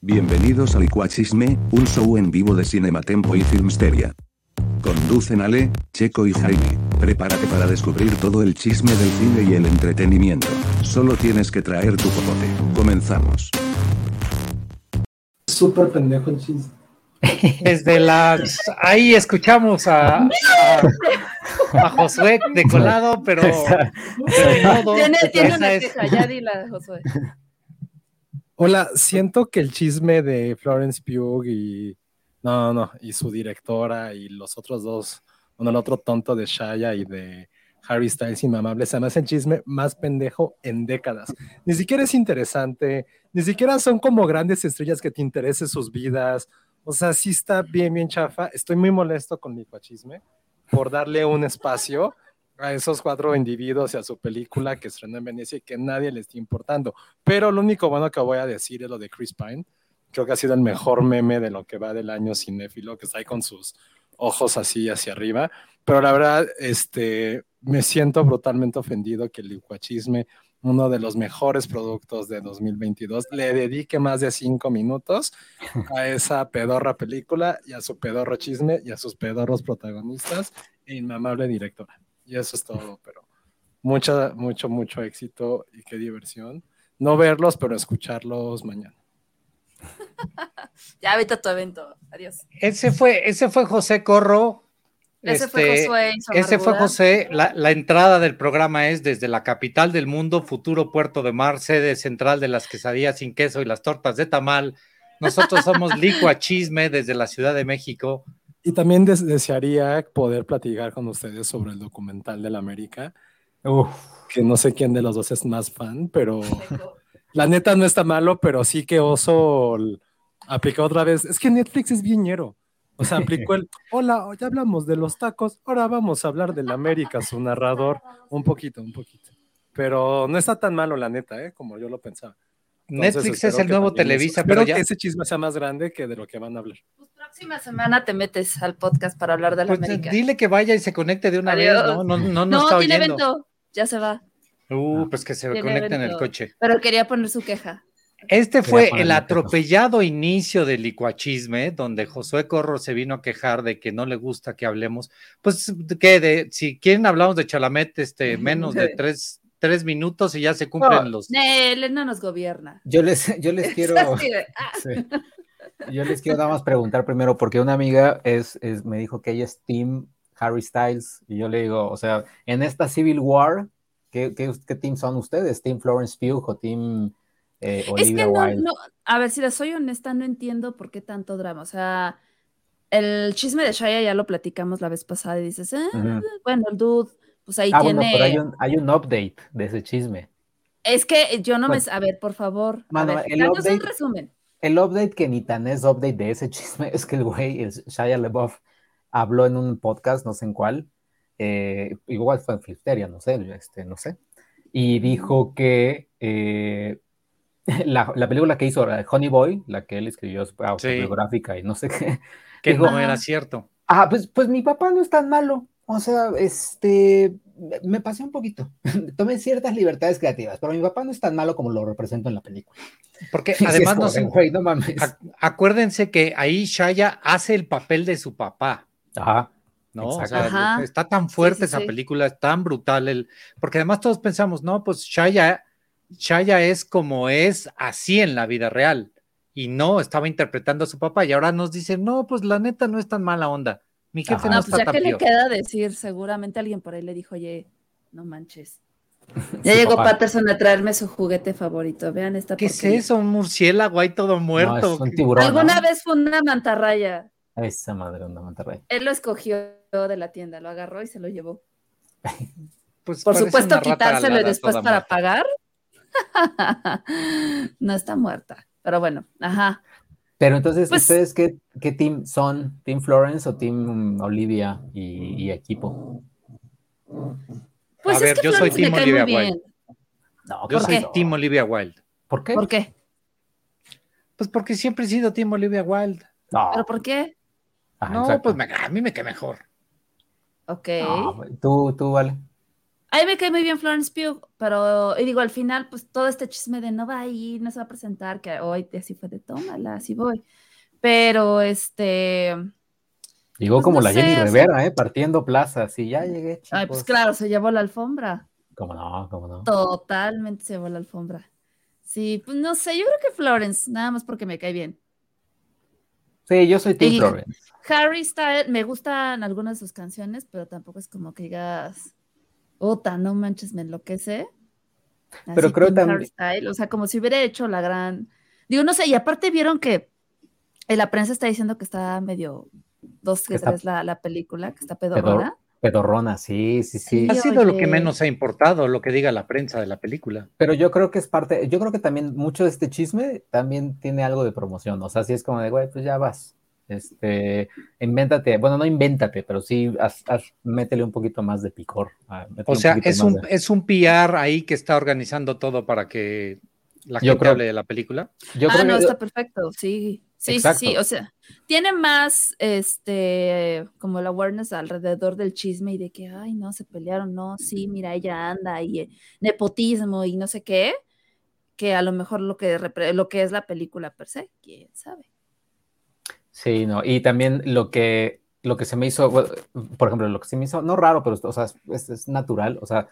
Bienvenidos a Licuachisme, un show en vivo de Cinematempo y Filmsteria. Conducen Ale, Checo y Jaime. Prepárate para descubrir todo el chisme del cine y el entretenimiento. Solo tienes que traer tu popote. Comenzamos. Súper pendejo el chiste. Desde las. Ahí escuchamos a, a, a Josué de colado, pero. de modo, Tiene, tiene esa una es- queja, ya dila, Josué. Hola, siento que el chisme de Florence Pugh y. No, no, y su directora y los otros dos, bueno, el otro tonto de Shaya y de Harry Styles inmamable, se me hace el chisme más pendejo en décadas. Ni siquiera es interesante, ni siquiera son como grandes estrellas que te interesen sus vidas. O sea, sí está bien, bien chafa. Estoy muy molesto con mi chisme por darle un espacio a esos cuatro individuos y a su película que estrenó en Venecia y que nadie le está importando. Pero lo único bueno que voy a decir es lo de Chris Pine. Creo que ha sido el mejor meme de lo que va del año cinéfilo, que está ahí con sus ojos así hacia arriba. Pero la verdad, este, me siento brutalmente ofendido que el licuachisme, uno de los mejores productos de 2022, le dedique más de cinco minutos a esa pedorra película y a su pedorro chisme y a sus pedorros protagonistas e inmamable directora. Y eso es todo, pero mucha, mucho, mucho éxito y qué diversión. No verlos, pero escucharlos mañana. Ya vete a tu evento. Adiós. Ese fue, ese fue José Corro. Ese fue Este, su Ese fue. José. La, la entrada del programa es desde la capital del mundo, futuro puerto de mar, sede central de las quesadillas sin queso y las tortas de tamal. Nosotros somos Licua Chisme desde la Ciudad de México. Y también des- desearía poder platicar con ustedes sobre el documental de la América, que no sé quién de los dos es más fan, pero la neta no está malo, pero sí que Oso aplicó otra vez. Es que Netflix es bien ñero. O sea, aplicó el, hola, ya hablamos de los tacos, ahora vamos a hablar de la América, su narrador, un poquito, un poquito. Pero no está tan malo, la neta, ¿eh? como yo lo pensaba. Entonces, Netflix es el nuevo Televisa, pero ya. que ese chisme sea más grande que de lo que van a hablar. Pues próxima semana te metes al podcast para hablar de la Pues, América. dile que vaya y se conecte de una Adiós. vez, ¿no? No, no, no, no, está tiene oyendo. evento. Ya se va. Uh, pues que se Tiene conecte en el coche. Pero quería poner su queja. Este fue el atropellado inicio del licuachisme, donde Josué Corro se vino a quejar de que no le gusta que hablemos. Pues que de, si quieren hablamos de Chalamet, este, menos de tres, tres minutos y ya se cumplen No, los. Él no nos gobierna. Yo les, yo les quiero, ah, sí. yo les quiero nada más preguntar primero, porque una amiga es, es- me dijo que ella es Team Harry Styles, y yo le digo, o sea, en esta Civil War, ¿qué, qué, qué team son ustedes? ¿Team Florence Pugh o Team eh, Es que Olivia no, Wilde? no, a ver, si les soy honesta, no entiendo por qué tanto drama. O sea, el chisme de Shaya ya lo platicamos la vez pasada y dices, ah, bueno, el dude, pues ahí Ah, tiene. bueno, pero hay un, hay un update de ese chisme. Es que yo no Pues- me. A ver, por favor. Mano, a ver, el danos un update- resumen. El update que ni tan es update de ese chisme es que el güey, el Shia LaBeouf, habló en un podcast, no sé en cuál, eh, igual fue en Flipteria, no sé, este, no sé, y dijo que eh, la, la película que hizo la de Honey Boy, la que él escribió su autobiográfica y no sé qué, que dijo, no era cierto. ah, pues, pues mi papá no es tan malo, o sea, este, me pasé un poquito, tomé ciertas libertades creativas, pero mi papá no es tan malo como lo represento en la película. Porque Sí, además no güey, no mames. ac- acuérdense que ahí Shaya hace el papel de su papá. Ajá. ¿no? O Exacto. sea, Ajá. está tan fuerte Sí, sí, esa sí. película, es tan brutal, el, porque además todos pensamos, no, pues Shaya, Shaya es como es así en la vida real, y no, estaba interpretando a su papá, y ahora nos dicen, no, pues la neta no es tan mala onda, mi jefe Ajá. no No, está pues ya tan que le queda decir, seguramente alguien por ahí le dijo, oye, no manches. Ya Su llegó papá. Patterson a traerme su juguete favorito. Vean esta ¿Qué es eso? Un murciélago ahí todo No, muerto. es un tiburón. Alguna ¿no? vez fue una mantarraya. Esa madre onda Monterrey. Él lo escogió de la tienda, lo agarró y se lo llevó. Pues Por supuesto, una quitárselo y después para muerta. pagar. no está muerta. Pero bueno, ajá. Pero entonces, Pues- ¿ustedes qué, qué team son? ¿Team Florence o Team Olivia y, y equipo? Pues A es ver, que yo soy Florence Team Olivia. Wilde. No, Yo ¿Por soy qué? Team Olivia Wilde. ¿Por qué? ¿Por qué? Pues porque siempre he sido Team Olivia Wilde. No, ¿Pero por qué? ah, no, exacto. pues me- a mí me cae mejor. Ok. No, tú, tú, vale. A mí me cae muy bien Florence Pugh, pero y digo, al final, pues todo este chisme de no va a ir, no se va a presentar, que hoy así fue de tómala, así voy. Pero este. Llegó Pues como no la Jenny sé, Rivera, ¿eh? Partiendo plazas y ya llegué. Ay, pues claro, se llevó la alfombra. ¿Cómo no? ¿Cómo no? Totalmente se llevó la alfombra. Sí, pues no sé, yo creo que Florence, nada más porque me cae bien. Sí, yo soy Tim Florence. Harry Styles, me gustan algunas de sus canciones, pero tampoco es como que digas, Ota, no manches, me enloquece. Pero creo Team tam- Harry Styles, o sea, como si hubiera hecho la gran. Digo, no sé, y aparte vieron que en la prensa está diciendo que está medio dos que tres la, la película, que está pedorrona. Pedorrona, sí, sí, sí. Ha sido lo que menos ha importado, lo que diga la prensa de la película. Pero yo creo que es parte, yo creo que también mucho de este chisme también tiene algo de promoción. O sea, sí es como de, güey, pues ya vas. Este, invéntate, bueno, no invéntate, pero sí haz- haz- métele un poquito más de picor. ah, O sea, es un, de- es un PR ahí que está organizando todo para que la Yo gente creo- hable de la película. Yo ah, creo no, que- está perfecto, sí. Sí, sí, Exacto. sí, o sea, tiene más, este, como la awareness alrededor del chisme y de que, ay, no, se pelearon, no, sí, mira, ella anda y eh, nepotismo y no sé qué, que a lo mejor lo que, lo que es la película per se, quién sabe. Sí, no, y también lo que, lo que se me hizo, por ejemplo, lo que se me hizo, no raro, pero o sea, es, es natural, o sea,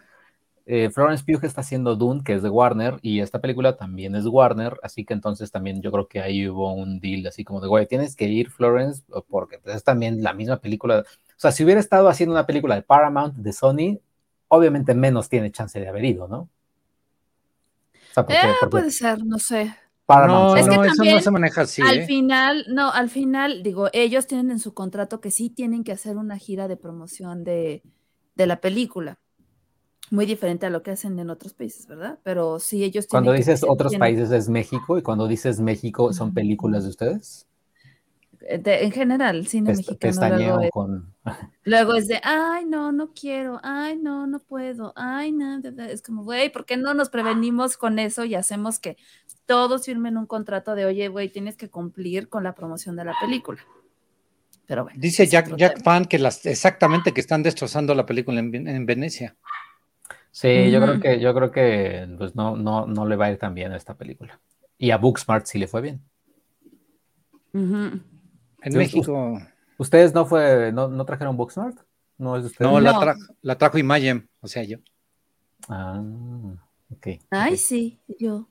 eh, Florence Pugh está haciendo Dune, que es de Warner, y esta película también es Warner, así que entonces también yo creo que ahí hubo un deal así como de, güey, tienes que ir, Florence, porque es también la misma película, o sea, si hubiera estado haciendo una película de Paramount, de Sony, obviamente menos tiene chance de haber ido, ¿no? O sea, porque, Eh, porque puede ser, no sé. Paramount, No, Es que no, eso no se maneja así. al ¿eh? final, no, al final, digo, ellos tienen en su contrato que sí tienen que hacer una gira de promoción de, de la película. Muy diferente a lo que hacen en otros países, ¿verdad? Pero sí, ellos tienen cuando que- dices otros tienen- países es México, y cuando dices México son películas de ustedes. Eh, de- en general, el cine Pest- mexicano Pestañeo luego es, con... luego es de, ay, no, no quiero, ay, no, no puedo, ay, no, de- de-". es como, güey, ¿por qué no nos prevenimos con eso y hacemos que todos firmen un contrato de, oye, güey, tienes que cumplir con la promoción de la película? Pero bueno. Dice Jack, Jack. Fan que las, exactamente que están destrozando la película en, Ven- en Venecia. Sí, yo creo que, yo creo que pues no, no, no le va a ir tan bien a esta película. Y a Booksmart sí le fue bien. Ujú. En México. ¿Ustedes no fue, no, no trajeron Booksmart? ¿No es de ustedes? No, la, No. tra- la trajo Imagem, o sea, yo. Ah, ok. Ay, sí, yo.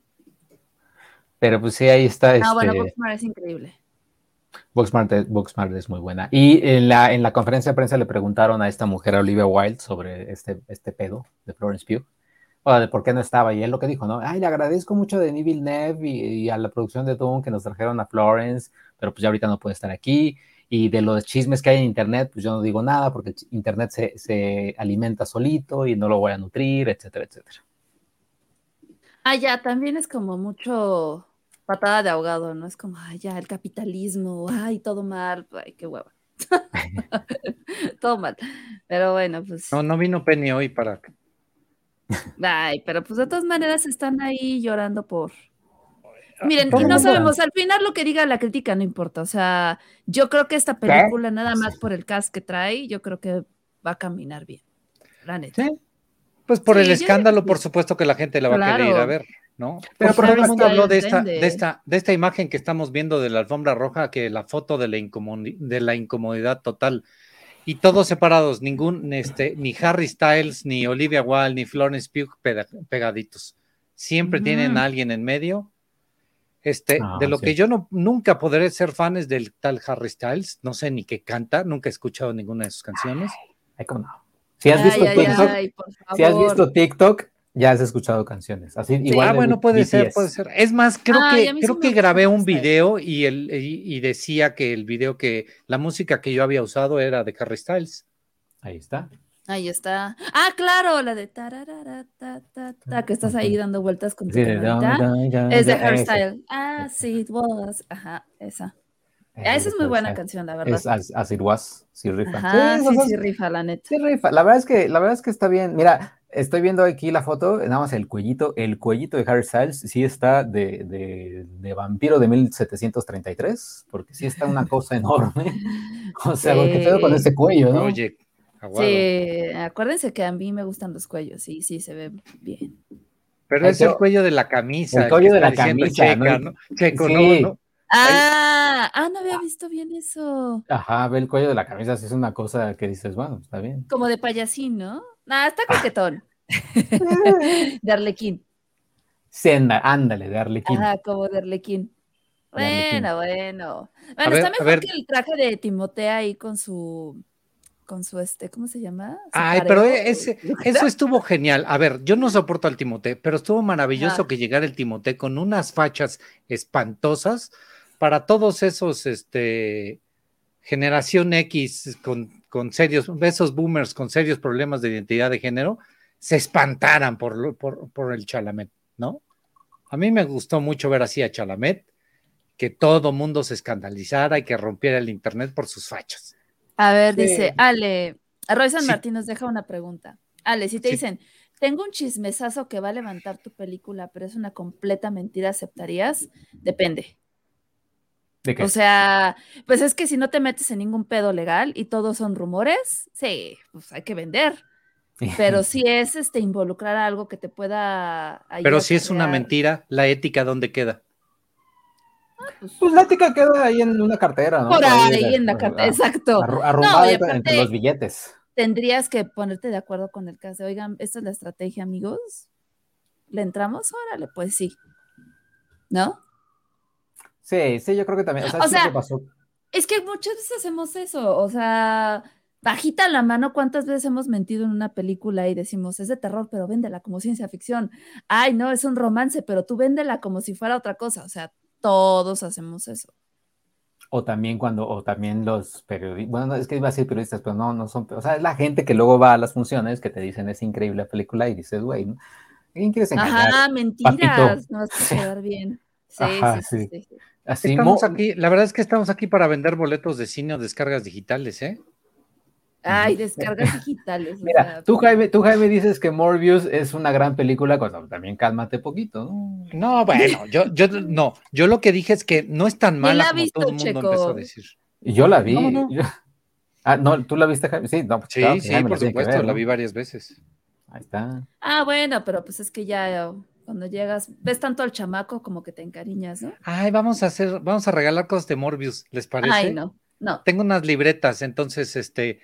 Pero pues sí, ahí está. Ah, bueno, este, Booksmart es increíble. Booksmart, es- Booksmart es muy buena. Y en la, en la conferencia de prensa le preguntaron a esta mujer, a Olivia Wilde, sobre este, este pedo de Florence Pugh. O de por qué no estaba. Y él lo que dijo, ¿no? Ay, le agradezco mucho a Denis Villeneuve y, y a la producción de Dune que nos trajeron a Florence, pero pues ya ahorita no puede estar aquí. Y de los chismes que hay en Internet, pues yo no digo nada porque Internet se, se alimenta solito y no lo voy a nutrir, etcétera, etcétera. Ah, ya, también es como mucho patada de ahogado, ¿no? Es como, ay, ya, el capitalismo, ay, todo mal, ay, qué hueva. todo mal. Pero bueno, pues, No, no vino Penny hoy para. Ay, pero pues de todas maneras están ahí llorando por... Miren, Todo y no sabemos, al final lo que diga la crítica no importa, o sea, yo creo que esta película, nada más por el cast que trae, yo creo que va a caminar bien, la neta. Sí. Pues por Sí, el escándalo, por supuesto que la gente la va a querer ir a ver, ¿no? Pero, Pero por todo el mundo habló de esta, de esta, de esta imagen que estamos viendo de la alfombra roja, que la foto de la, de la incomodidad total. Y todos separados, ningún, este, ni Harry Styles, ni Olivia Wilde, ni Florence Pugh pega- pegaditos. Siempre Ujú. tienen a alguien en medio. Este, Ah, de lo sí. que yo no, nunca podré ser fan es del tal Harry Styles, no sé ni qué canta, nunca he escuchado ninguna de sus canciones. Ay, cómo no. Si has Ay, visto ay, TikTok, ay, por si has favor. visto TikTok, ya has escuchado canciones. Así, igual ah, bueno, puede ser, BTS. puede ser. Es más, creo Ay, que creo que grabé un Harry Styles. video y el y, y decía que el video que la música que yo había usado era de Harry Styles. Ahí está. Ahí está. Ah, claro, la de tararara, ta, ta, ta, que estás ahí dando vueltas con tu Sí. Es de ese. hairstyle. Ah, sí, it was. Ajá, esa. Ah, esa es muy buena canción, la verdad. Es as, as it was, sí rifa. Ajá, Sí, sí, sí, rifa, la neta. sí rifa. La verdad es que, la verdad es que está bien. Mira, estoy viendo aquí la foto, nada más el cuellito, el cuellito de Harry Styles sí está de, de, de vampiro de 1733, porque sí está una cosa enorme. O sea, ¿qué pedo con Sí. ese cuello, no? Oye, Aguado. Sí, acuérdense que a mí me gustan los cuellos, sí, sí, se ve bien. Pero Ay, es el cuello de la camisa. el cuello de la camisa, Checa, ¿no? ¿no? Checo, Sí. no, no. Ah, ah, no había visto bien eso. Ajá, ve el cuello de la camisa, sí es una cosa que dices, bueno, está bien. Como de payasín, ¿no? Ah, está coquetón. de Arlequín. Sí, anda- ándale, de Arlequín. Ajá, como de Arlequín. Bueno, bueno. Bueno, ver, está a mejor que el traje de Timotea ahí con su, con su este, ¿cómo se llama? Su Ay, pero pareo. ese, eso estuvo genial. A ver, yo no soporto al Timote, pero estuvo maravilloso que llegara el Timote con unas fachas espantosas para todos esos, este, generación X con, con serios, esos boomers con serios problemas de identidad de género, se espantaran por, lo- por, por el Chalamet, ¿no? A mí me gustó mucho ver así a Chalamet, que todo mundo se escandalizara y que rompiera el internet por sus fachas. A ver, Sí. dice Ale, Roy San Sí. Martín nos deja una pregunta. Ale, si te Sí. dicen, tengo un chismesazo que va a levantar tu película, pero es una completa mentira, ¿aceptarías? Depende. ¿De qué? O sea, pues es que si no te metes en ningún pedo legal y todos son rumores, sí, pues hay que vender. Pero si es este involucrar algo que te pueda ahí Pero si es una mentira, la ética, ¿dónde queda? pues, Pues la ética queda ahí en una cartera, ¿no? por ahí en la a- carta, exacto. arru- Arrumbada No, y entre aparte- los billetes. Tendrías que ponerte de acuerdo con el caso. Oigan, esta es la estrategia, amigos. ¿Le entramos? Órale, pues sí. ¿No? Sí, sí, yo creo que también. O sea, O siempre sea, pasó. Es que muchas veces hacemos eso, o sea, bajita la mano, ¿cuántas veces hemos mentido en una película y decimos, es de terror, pero véndela como ciencia ficción? Ay, no, es un romance, pero tú véndela como si fuera otra cosa, o sea, todos hacemos eso. O también cuando, o también los periodistas, bueno, no, es que iba a decir periodistas, pero no, no son, o sea, es la gente que luego va a las funciones que te dicen es increíble la película y dices, güey, ¿no? ¿a quién quieres engañar? Ajá, mentiras, papito. no vas a quedar bien. Sí, Ajá, sí, sí, sí. sí. Así, Estamos mo- aquí, la verdad es que estamos aquí para vender boletos de cine o descargas digitales, ¿eh? Ay, descargas digitales. o Mira, sea, tú Jaime, tú Jaime dices que Morbius es una gran película, cuando también cálmate poquito, ¿no? No, bueno, yo, yo no, yo lo que dije es que no es tan ¿Quién mala la ha como visto, todo el mundo Checo? empezó a decir. Y Yo la vi. No, yo- Ah, no, ¿tú la viste, Jaime? Sí, no, pues Sí, claro que sí, Jaime por supuesto, ver, la vi varias veces. Ahí está. Ah, bueno, pero pues es que ya cuando llegas, ves tanto al chamaco como que te encariñas, ¿no? Ay, vamos a hacer, vamos a regalar cosas de Morbius, ¿les parece? Ay, no, no. Tengo unas libretas, entonces, este,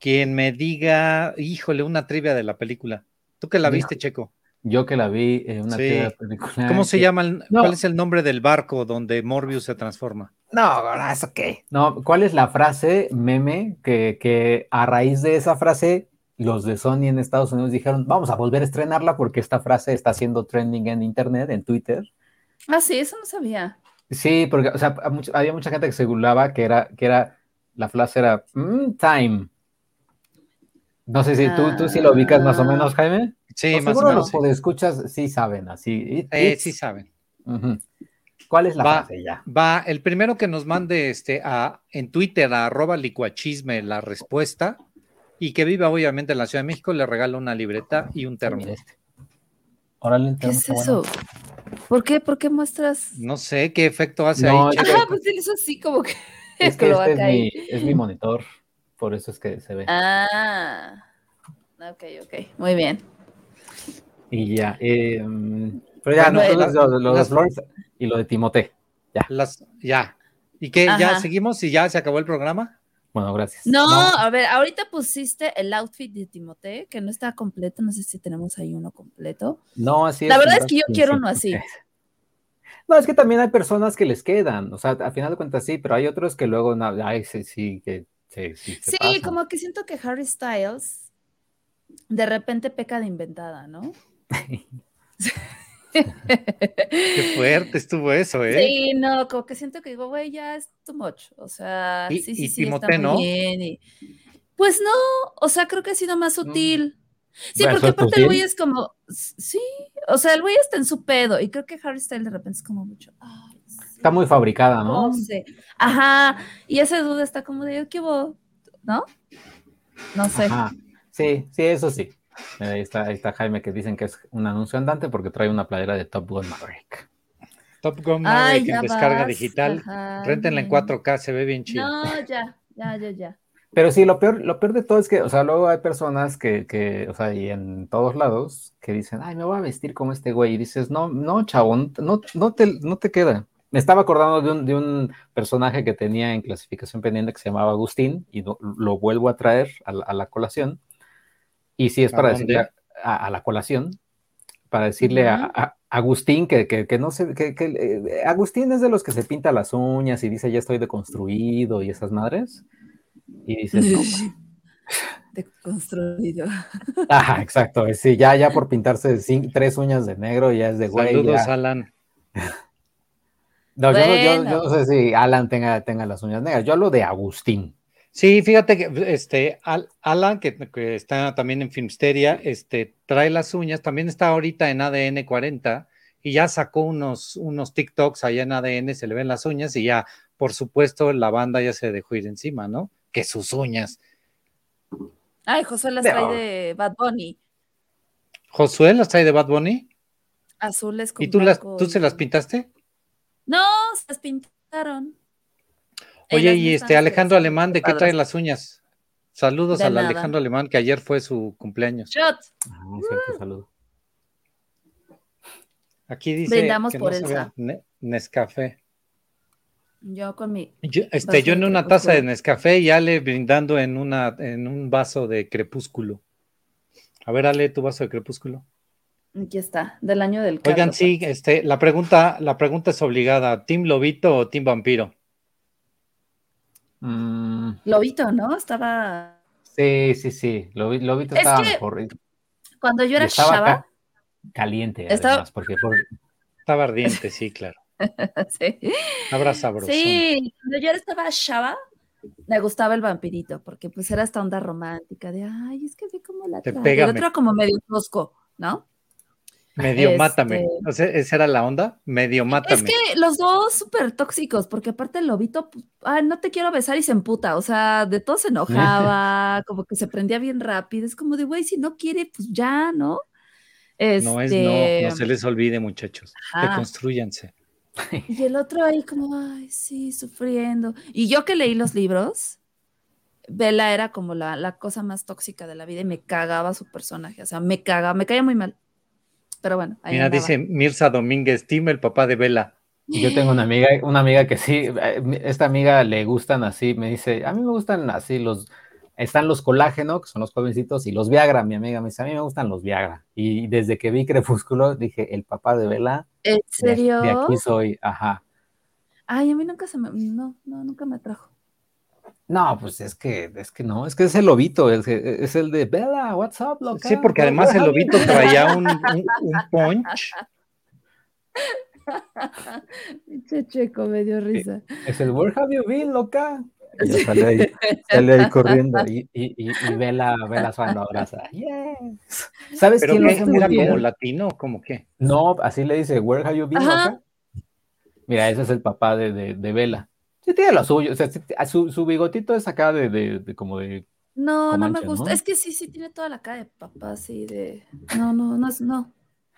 quien me diga, híjole, una trivia de la película. ¿Tú que la viste, Checo? Yo que la vi en una Sí. tía película. ¿Cómo se llama? el- No. ¿Cuál es el nombre del barco donde Morbius se transforma? No, no, eso qué. No, ¿cuál es la frase meme que, que a raíz de esa frase los de Sony en Estados Unidos dijeron, vamos a volver a estrenarla porque esta frase está haciendo trending en internet, en Twitter? Ah, sí, eso no sabía. Sí, porque o sea, había mucha gente que se burlaba que era, que era, la frase era "Mm, time. No sé si tú, tú sí lo ubicas más o menos, Jaime. Sí, O más o seguro menos. los escuchas sí saben así. It- Eh, sí saben. ¿Cuál es la Va. frase ya? Va, el primero que nos mande este a, en Twitter a arroba licuachisme la respuesta y que viva obviamente en la Ciudad de México, le regalo una libreta y un termo. Mira este. Órale, el ¿Qué termo es bueno. eso? ¿Por qué? ¿Por qué muestras? No sé qué efecto hace No, ahí. Ajá, pues él hizo así como que, Es que este es mi, es mi monitor, por eso es que se ve. Ah, ok, ok, muy bien. Y ya. eh, pero ya, Bueno, no, las- lo, lo de las- Flores y lo de Timote. Las, ya. ¿Y qué? ¿Ya seguimos y ya se acabó el programa? Bueno, gracias. No, a ver, ahorita pusiste el outfit de Timote, que no está completo, no sé si tenemos ahí uno completo. No, así La es. verdad ¿verdad? es que yo Sí, quiero uno así. No, es que también hay personas que les quedan, o sea, a final de cuentas sí, pero hay otros que luego, no, ay, sí, sí, que sí, sí, Sí, pasan. como que siento que Harry Styles de repente peca de inventada, ¿no? Qué fuerte estuvo eso, ¿eh? Sí, no, como que siento que digo, güey, ya es too much. O sea, Y- sí, sí, y sí, está muy ¿no? bien. y- Pues no, o sea, creo que ha sido más sutil. Sí, porque ¿eso es aparte el güey es como, sí, o sea, el güey está en su pedo y creo que Harry Styles de repente es como mucho, ay, sí, Está muy fabricada, ¿no? no sé. Ajá, y esa duda está como de, ¿qué hubo? ¿No? No sé. Ajá. Sí, sí, eso sí. Mira, Ahí está, ahí está Jaime que dicen que es un anuncio andante porque trae una playera de Top Gun Maverick. Top Gun Ay, Maverick ya en descarga vas, digital. ajá, Réntenla en bien. 4K, se ve bien chido. No, ya, ya, ya, ya. Pero sí, lo peor, lo peor de todo es que, o sea, luego hay personas que, que, o sea, y en todos lados, que dicen, ay, me voy a vestir como este güey. Y dices, no, no, chavo, no, no, te, no te queda. Me estaba acordando de un, de un personaje que tenía en clasificación pendiente que se llamaba Agustín, y lo, lo vuelvo a traer a, la- a la colación. Y sí es ¿A para decirle a, a- a la colación, para decirle a, Agustín que, que, que no sé, que, que, eh, Agustín es de los que se pinta las uñas y dice ya estoy deconstruido y esas madres. Y dices, no, ma- Deconstruido. Ajá, exacto. Sí, ya, ya por pintarse tres uñas de negro, ya es de güey. Saludos, ya. Alan. No, yo, no- yo- yo no sé si Alan tenga, tenga las uñas negras. Yo hablo de Agustín. Sí, fíjate que este Al- Alan, que, que está también en Filmsteria, este, trae las uñas, también está ahorita en ADN 40 y ya sacó unos, unos TikToks allá en ADN, se le ven las uñas y ya, por supuesto, la banda ya se dejó ir encima, ¿no? Que sus uñas. Ay, Josué las Pero- trae de Bad Bunny. Josué las trae de Bad Bunny Azules con y tú, las, tú y- se las pintaste. No, se las pintaron. Oye, y este Alejandro Alemán, ¿de qué trae las uñas? Saludos De al nada. Alejandro Alemán, que ayer fue su cumpleaños. Shot. Ah, cierto, saludo. Aquí dice Brindamos que por no Elsa. Ne- Nescafé. Yo con mi. Yo, este, yo en de una taza de. Nescafé y Ale brindando en, una, en un vaso de crepúsculo. A ver, Ale, tu vaso de crepúsculo. Aquí está, del año del Oigan, sí, este, la pregunta, la pregunta es obligada. ¿Team Lobito o Team Vampiro? Mm, Lobito, ¿no? Estaba. sí, sí, sí. Lo vi, lo vi Es estaba que mejor. Cuando yo era estaba chava. ca- caliente, Estaba- además, porque por- Estaba ardiente, sí, claro. sí. Habrá sabroso. Sí, cuando yo estaba chava, me gustaba el vampirito, porque pues era esta onda romántica de, ay, es que ve cómo la Te trae". El otro era como medio tosco, ¿no? Medio Este- mátame. O sea, esa era la onda. Medio mátame. Es que los dos súper tóxicos, porque aparte el lobito, pues, ay, no te quiero besar y se emputa, o sea, de todo se enojaba, como que se prendía bien rápido, es como de, güey, si no quiere, pues ya, ¿no? No es Este, no, no se les olvide, muchachos. Deconstruyanse. Y el otro ahí como, ay, sí, sufriendo. Y yo que leí los libros, Bella era como la, la cosa más tóxica de la vida y me cagaba su personaje, o sea, me cagaba, me caía muy mal. Pero bueno, ahí Mira, andaba. dice Mirza Domínguez, Team, el papá de Vela. Y Yo tengo una amiga, una amiga que sí, eh, esta amiga le gustan así, me dice, a mí me gustan así los, están los colágeno, que son los jovencitos, y los Viagra, mi amiga me dice, a mí me gustan los Viagra. Y desde que vi Crepúsculo, dije, el papá de Vela, ¿En de, serio? de aquí soy, ajá. Ay, a mí nunca se me, no, no, nunca me atrajo. No, pues es que, es que no, es que es el lobito, es, es el de Bella, what's up, loca? Sí, porque además el lobito traía un, un- un punch. Pinche checo, me dio risa. Es el Where have you been, loca? Y yo sale ahí, sale ahí corriendo y, y, y, y Bella, Bella Swan lo abraza. Yes. ¿Sabes Pero quién lo ¿qué? hace muy bien? como latino, como qué? No, así le dice, Where have you been, Ajá. loca? Mira, ese es el papá de, de, de Bella. Sí tiene lo suyo, o sea, sí- su, su bigotito es acá de, de, de como de... No, no me gusta. ¿no? Es que sí, sí, tiene toda la cara de papá, así de. No, no, no, es- no.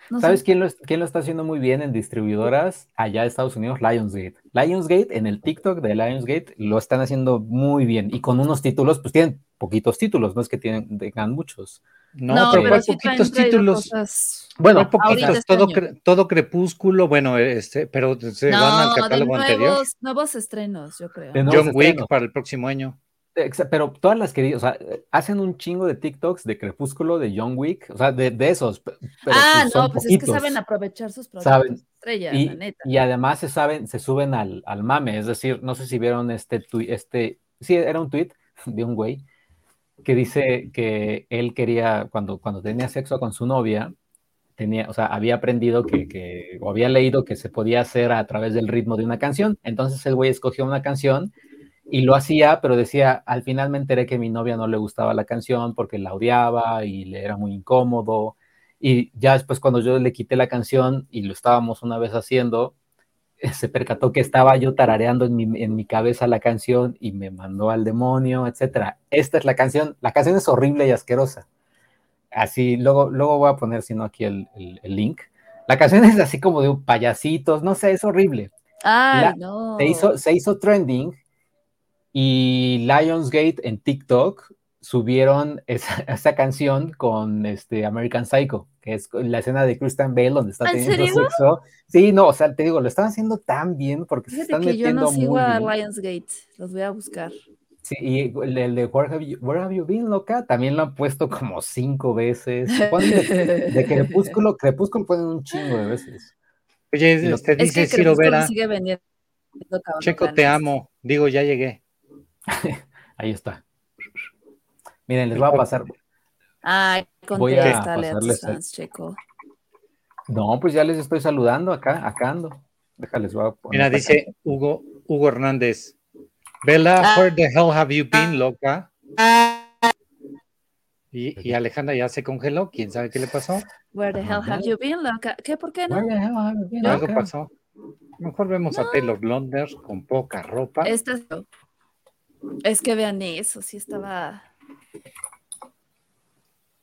no ¿Sabes sé. quién lo, es- quién lo está haciendo muy bien en distribuidoras allá de Estados Unidos? Lionsgate. Lionsgate, en el TikTok de Lionsgate, lo están haciendo muy bien. Y con unos títulos, pues tienen poquitos títulos, no es que tienen, tengan muchos. No, No, pero, pero ¿cuál sí traen- poquitos títulos. cosas- Bueno, ¿Cuál ahorita poquitos? este todo, cre- todo crepúsculo, bueno, este, pero se van al No, de catálogo anterior. nuevos, nuevos estrenos, yo creo. Nuevos John Wick estrenos. para el próximo año. Pero todas las que, o sea, hacen un chingo de TikToks de Crepúsculo, de John Wick, o sea, de, de esos. Pero ah, pues son no, pues es que saben aprovechar sus productos Saben. estrella, Y, la neta. y además se saben, se suben al, al mame, es decir, no sé si vieron este tweet, este, sí, era un tweet de un güey que dice que él quería, cuando, cuando tenía sexo con su novia, tenía, o sea, había aprendido que, que, o había leído que se podía hacer a través del ritmo de una canción. Entonces el güey escogió una canción y lo hacía, pero decía, al final me enteré que mi novia no le gustaba la canción porque la odiaba y le era muy incómodo. Y ya después cuando yo le quité la canción y lo estábamos una vez haciendo, se percató que estaba yo tarareando en mi, en mi cabeza la canción y me mandó al demonio, etcétera. Esta es la canción, la canción es horrible y asquerosa. Así, luego, luego voy a poner, si no, aquí el, el- el link. La canción es así como de payasitos, no sé, es horrible. Ay, la- no. Se hizo, se hizo trending Y Lionsgate en TikTok subieron esa, esa canción con este American Psycho, que es la escena de Christian Bale donde está ¿En teniendo serio? sexo. Sí, no, o sea, te digo, lo están haciendo tan bien porque se están que yo metiendo no sigo muy a bien. Lionsgate. Los voy a buscar. Sí, y el, el de Where Have, you, Where Have You Been, loca, también lo han puesto como cinco veces. De, de Crepúsculo, Crepúsculo ponen un chingo de veces. Oye, Es dice que Ciro Vera, sigue vendiendo cabrón, Checo, te amo. Digo, ya llegué. Ahí está. Miren, les voy a pasar. Ay, Voy a contéstale a, tus fans, Checo. No, pues ya les estoy saludando acá, acá ando. Déjales, voy a poner Mira, dice Hugo, Hugo Hernández. Bella, Ah. where the hell have you been, loca? Y, y Alejandra ya se congeló. ¿Quién sabe qué le pasó? Where the hell have you been, loca? ¿Qué? ¿Por qué no? Where the hell have you been, Algo pasó. Mejor vemos a Taylor Lautner con poca ropa. Esta- es que vean eso, sí estaba,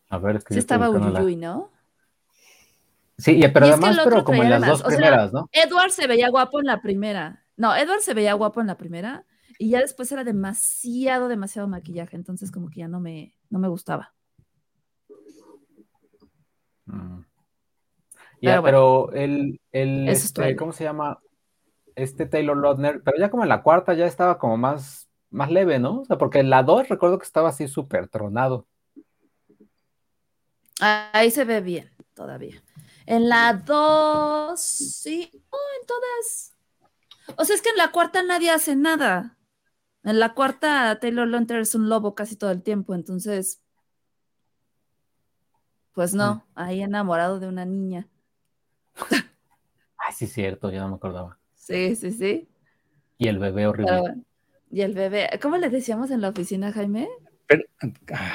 A ver, es que sí estaba la- uyuyuy, ¿no? Sí, pero Y es que además, pero como en las dos o sea, primeras, ¿no? Edward se veía guapo en la primera. No, Edward se veía guapo en la primera y ya después era demasiado, demasiado maquillaje, entonces como que ya no me, no me gustaba. Mm. Ya, Pero pero el, el este. ¿cómo se llama? Este Taylor Lautner, pero ya como en la cuarta ya estaba como más, más leve, ¿no? O sea, porque en la dos recuerdo que estaba así súper tronado. Ahí se ve bien todavía. En la 2, sí, no, en todas. O sea, es que en la cuarta nadie hace nada. En la cuarta, Taylor Lautner es un lobo casi todo el tiempo, entonces, pues no, ahí enamorado de una niña. Ay, sí, cierto, ya no me acordaba. Sí, sí, sí. Y el bebé horrible. Pero. Y el bebé, ¿cómo le decíamos en la oficina, Jaime? Pero, ah,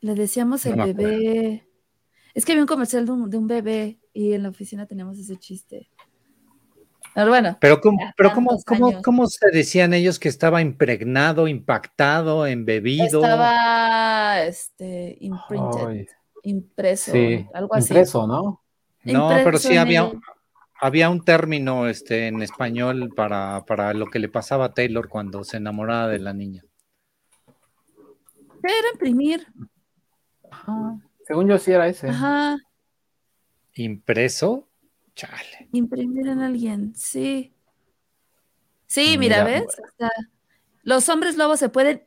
Le decíamos No el bebé. Es que había un comercial de un, de un bebé y en la oficina teníamos ese chiste. Pero bueno, pero ¿cómo, pero cómo, cómo, cómo se decían ellos que estaba impregnado, impactado, embebido? estaba este imprinted, Ay, impreso, sí, algo así. impreso, ¿no? No, pero sí había, el- había un término este, en español para, para lo que le pasaba a Taylor cuando se enamoraba de la niña. ¿Qué era imprimir? Ajá. Según yo sí era ese. Ajá, ¿Impreso? Chale. imprimir en alguien, sí. Sí, Mira, mira, ¿ves? Los hombres lobos se pueden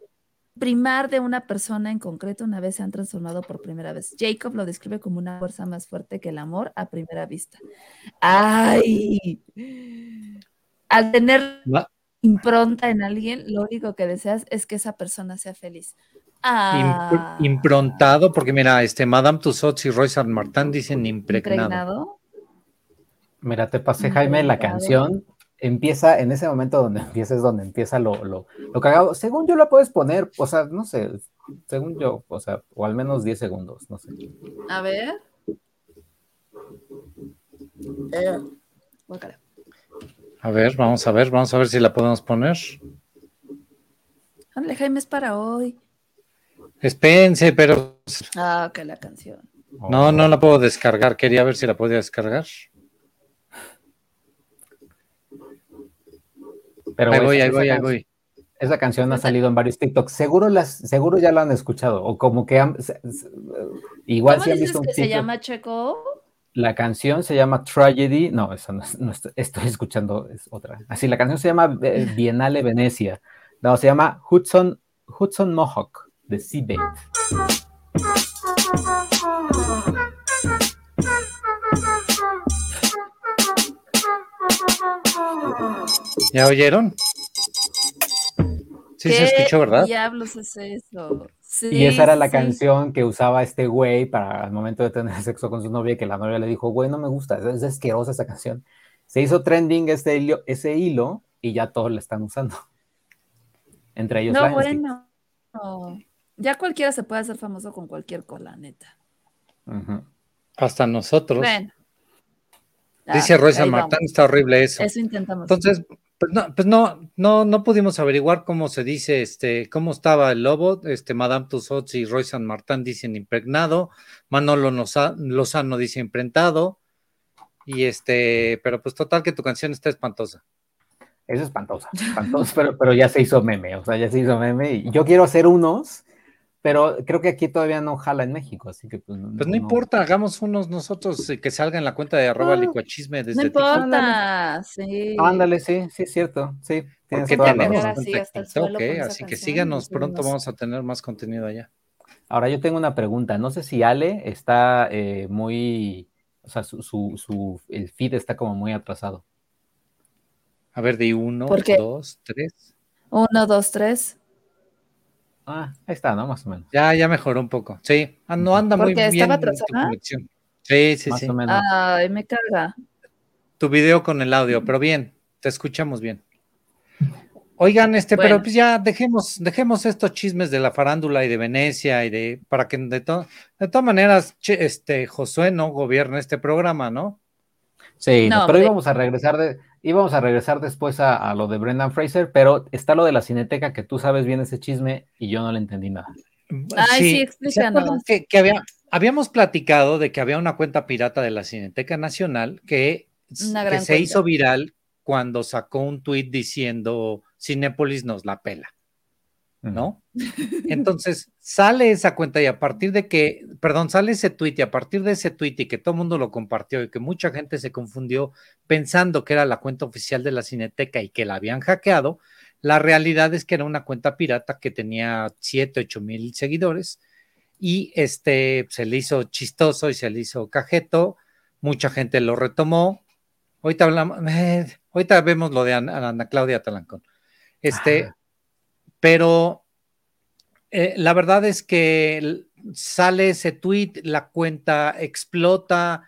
primar de una persona en concreto una vez se han transformado por primera vez. Jacob lo describe como una fuerza más fuerte que el amor a primera vista. ¡Ay! Al tener impronta en alguien, lo único que deseas es que esa persona sea feliz. Impr- Ah, improntado, porque mira, este Madame Tussauds y Roy San Martin dicen impregnado. impregnado. Mira, te pasé, Jaime, la canción. Empieza en ese momento donde empieza, es donde empieza lo, lo, lo cagado. Según yo la puedes poner, o sea, no sé, según yo, o sea, o al menos 10 segundos, no sé. A ver. Eh. A ver, vamos a ver, vamos a ver si la podemos poner. Ándale, Jaime, es para hoy. Espérense, pero Ah, que la canción. no, no la puedo descargar. Quería ver si la podía descargar. Pero ahí esa- voy, ahí esa voy, ahí can- voy. Esa canción ha salido en varios TikToks. Seguro las, seguro ya la han escuchado, o como que han- se- se- igual ¿Cómo si han visto un que se TikTok. llama Checo? La canción se llama Tragedy. No, eso no, es- no estoy, estoy escuchando, es otra. Así, la canción se llama eh, Bienale Venecia. No, se llama Hudson, Hudson Mohawk de Seabait. ¿Ya oyeron? Sí se ¿Qué escuchó, ¿verdad? diablos es eso? Sí, Y esa era la sí. canción que usaba este güey para el momento de tener sexo con su novia, y que la novia le dijo, güey, no me gusta, es, es asquerosa esa canción. Se hizo trending este hilo, ese hilo y ya todos la están usando. Entre ellos No, bueno. No. Ya cualquiera se puede hacer famoso con cualquier cola, neta. Hasta nosotros. Dice Ah, Roy San ahí Martín, vamos. está horrible eso. Eso intentamos. Entonces, pues no, pues no, no, no pudimos averiguar cómo se dice, este, cómo estaba el lobo, este, Madame Tussauds y Roy San Martín dicen impregnado, Manolo Loza- Lozano dice imprentado, y este, pero pues total que tu canción está espantosa. Es espantosa, espantosa, pero, pero ya se hizo meme, o sea, ya se hizo meme. Y yo quiero hacer unos, pero creo que aquí todavía no jala en México, así que pues, Pues no, importa, hagamos unos nosotros eh, que salga en la cuenta de arroba No, licuachisme desde No TikTok. importa, sí. Ándale, sí, sí, es cierto, sí. tienes Porque tenemos cuenta hasta el suelo así que síganos, nos pronto vamos a tener más contenido allá. Ahora yo tengo una pregunta, no sé si Ale está eh, muy, o sea, su, su, su- el feed está como muy atrasado. A ver, de uno, dos, tres. Uno, dos, tres. Ah, ahí está, ¿no? Más o menos. Ya, ya mejoró un poco. Sí, ah, no anda muy Porque bien estaba tu atrasada. Sí, sí, más sí. o menos. Ay, me carga. Tu video con el audio, pero bien, te escuchamos bien. Oigan, este, pero pues ya dejemos, dejemos estos chismes de la farándula y de Venecia y de, para que de, to- de todas maneras, che, este, Josué no gobierne este programa, ¿no? Sí, No, pero hombre. íbamos a regresar de, íbamos a regresar después a, a lo de Brendan Fraser, pero está lo de la cineteca que tú sabes bien ese chisme y yo no le entendí nada. Ay, sí, ¿se acuerdan explícanos. Que, que había, habíamos platicado de que había una cuenta pirata de la Cineteca Nacional que, se cuenta. hizo viral cuando sacó un tuit diciendo Cinépolis nos la pela. ¿No? Entonces sale esa cuenta y a partir de que, perdón, sale ese tweet y a partir de ese tweet y que todo el mundo lo compartió y que mucha gente se confundió pensando que era la cuenta oficial de la Cineteca y que la habían hackeado, la realidad es que era una cuenta pirata que tenía 7, 8 mil seguidores y este se le hizo chistoso y se le hizo cajeto, mucha gente lo retomó. Ahorita hablamos, eh, ahorita vemos lo de Ana, Ana Claudia Talancón. Este, Ah. Pero eh, la verdad es que sale ese tweet, la cuenta explota,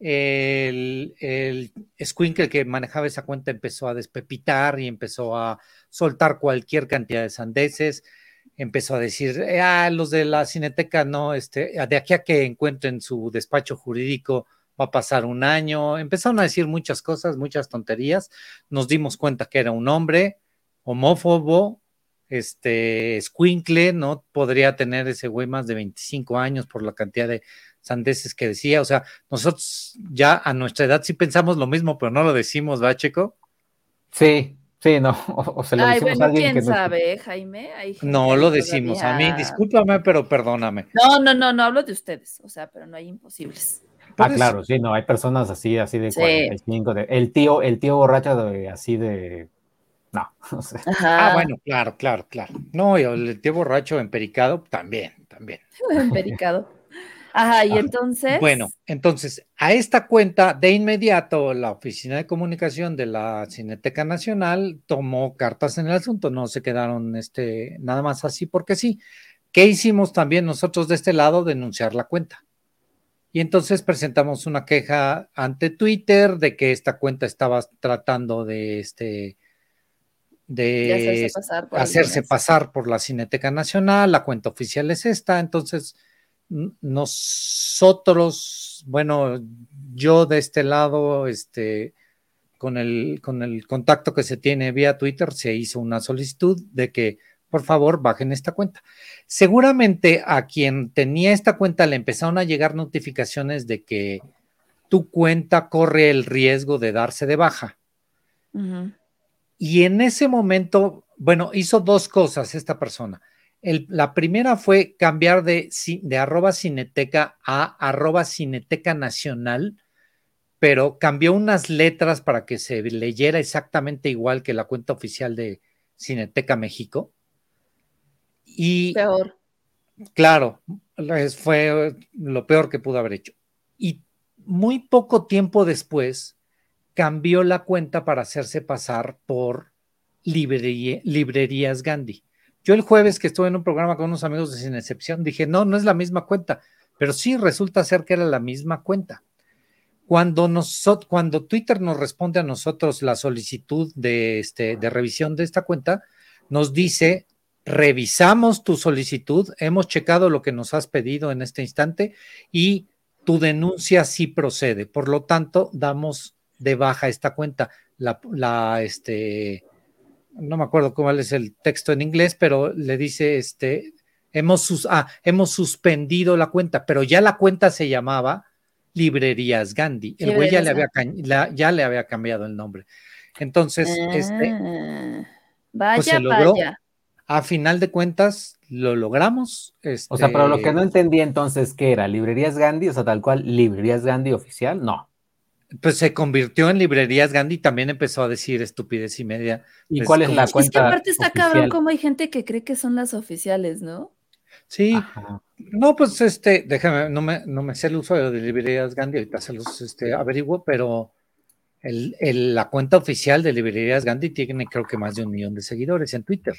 el, el Squinkle que manejaba esa cuenta empezó a despepitar y empezó a soltar cualquier cantidad de sandeces, empezó a decir, ah, los de la cineteca no, este, de aquí a que encuentren su despacho jurídico va a pasar un año, empezaron a decir muchas cosas, muchas tonterías, nos dimos cuenta que era un hombre homófobo, este, Squinkle, ¿no? Podría tener ese güey más de 25 años por la cantidad de sandeces que decía. O sea, nosotros ya a nuestra edad sí pensamos lo mismo, pero no lo decimos, ¿va, Checo? Sí, sí, no. O, o se lo Ay, decimos a alguien quién que no- sabe, Jaime. Hay gente No lo decimos. A mí, discúlpame, pero perdóname. No, no, no, no hablo de ustedes, o sea, pero no hay imposibles. Ah, eso- claro, sí, no, hay personas así, así de Sí. 45, de, el tío, el tío borracho de así de, no, o sea, Ajá. Ah, bueno, claro, claro, claro. No, y el tío borracho empericado también, también. Empericado. Ajá, y entonces. Bueno, entonces a esta cuenta de inmediato la Oficina de Comunicación de la Cineteca Nacional tomó cartas en el asunto, no se quedaron este, nada más así porque sí. ¿Qué hicimos también nosotros de este lado? Denunciar la cuenta. Y entonces presentamos una queja ante Twitter de que esta cuenta estaba tratando de este de hacerse pasar por hacerse alguien más. pasar por la Cineteca Nacional, la cuenta oficial es esta, entonces nosotros, bueno, yo de este lado, este, con el, con el contacto que se tiene vía Twitter, se hizo una solicitud de que por favor bajen esta cuenta. Seguramente a quien tenía esta cuenta le empezaron a llegar notificaciones de que tu cuenta corre el riesgo de darse de baja. Y en ese momento, bueno, hizo dos cosas esta persona. El- la primera fue cambiar de, de arroba cineteca a arroba cineteca nacional, pero cambió unas letras para que se leyera exactamente igual que la cuenta oficial de Cineteca México. Y Peor. Claro, fue lo peor que pudo haber hecho. Y muy poco tiempo después cambió la cuenta para hacerse pasar por librería- librerías Gandhi. Yo el jueves que estuve en un programa con unos amigos de Sin Excepción dije, no, no es la misma cuenta, pero sí resulta ser que era la misma cuenta. Cuando, nosotros, cuando Twitter nos responde a nosotros la solicitud de, este, de revisión de esta cuenta, nos dice, revisamos tu solicitud, hemos checado lo que nos has pedido en este instante y tu denuncia sí procede. Por lo tanto, damos de baja esta cuenta. La, la, este, no me acuerdo cuál es el texto en inglés, pero le dice, este, hemos, sus, ah, hemos suspendido la cuenta, pero ya la cuenta se llamaba Librerías Gandhi. El güey ya le, había, la- ya le había cambiado el nombre. Entonces, este, Ah, pues se vaya, logró. vaya. a final de cuentas, lo logramos. O sea, pero lo este, que no entendí entonces, ¿qué era? ¿Librerías Gandhi? O sea, tal cual, ¿Librerías Gandhi oficial? No. Pues se convirtió en librerías Gandhi y también empezó a decir estupidez y media. ¿Y Pues, cuál es como- la Es que cuenta aparte está cabrón como hay gente que cree que son las oficiales, ¿no? Sí, Ajá. no, pues este, déjame, no me, no me sé el usuario de librerías Gandhi, ahorita se los este, averiguo, pero el, el- la cuenta oficial de librerías Gandhi tiene creo que más de un millón de seguidores en Twitter.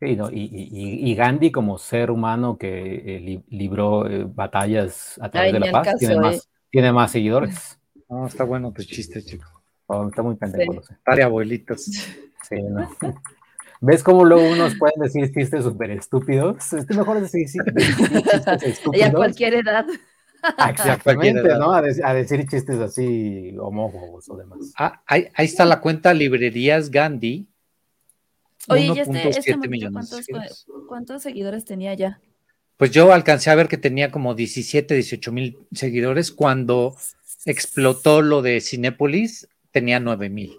Sí, no, y, y- y- Gandhi como ser humano que eh, li- libró eh, batallas a través Ay, de la paz, tiene, más, eh. Tiene más seguidores. No, está bueno tu chiste, chico. Oh, está muy pendejo, Sí. Pare abuelitos. Sí, ¿no? ¿Ves cómo luego unos pueden decir chistes súper estúpidos? Es mejor decir, chistes Y a estúpidos. cualquier edad. Exactamente, edad. ¿no? A, de- a decir chistes así homófobos o demás. Ah, ahí, ahí está la cuenta Librerías Gandhi. Oye, ¿y este, este 1.7 muchacho millones cuántos, cuántos seguidores tenía ya? Pues yo alcancé a ver que tenía como 17, 18 mil seguidores. Cuando explotó lo de Cinépolis, tenía 9 mil.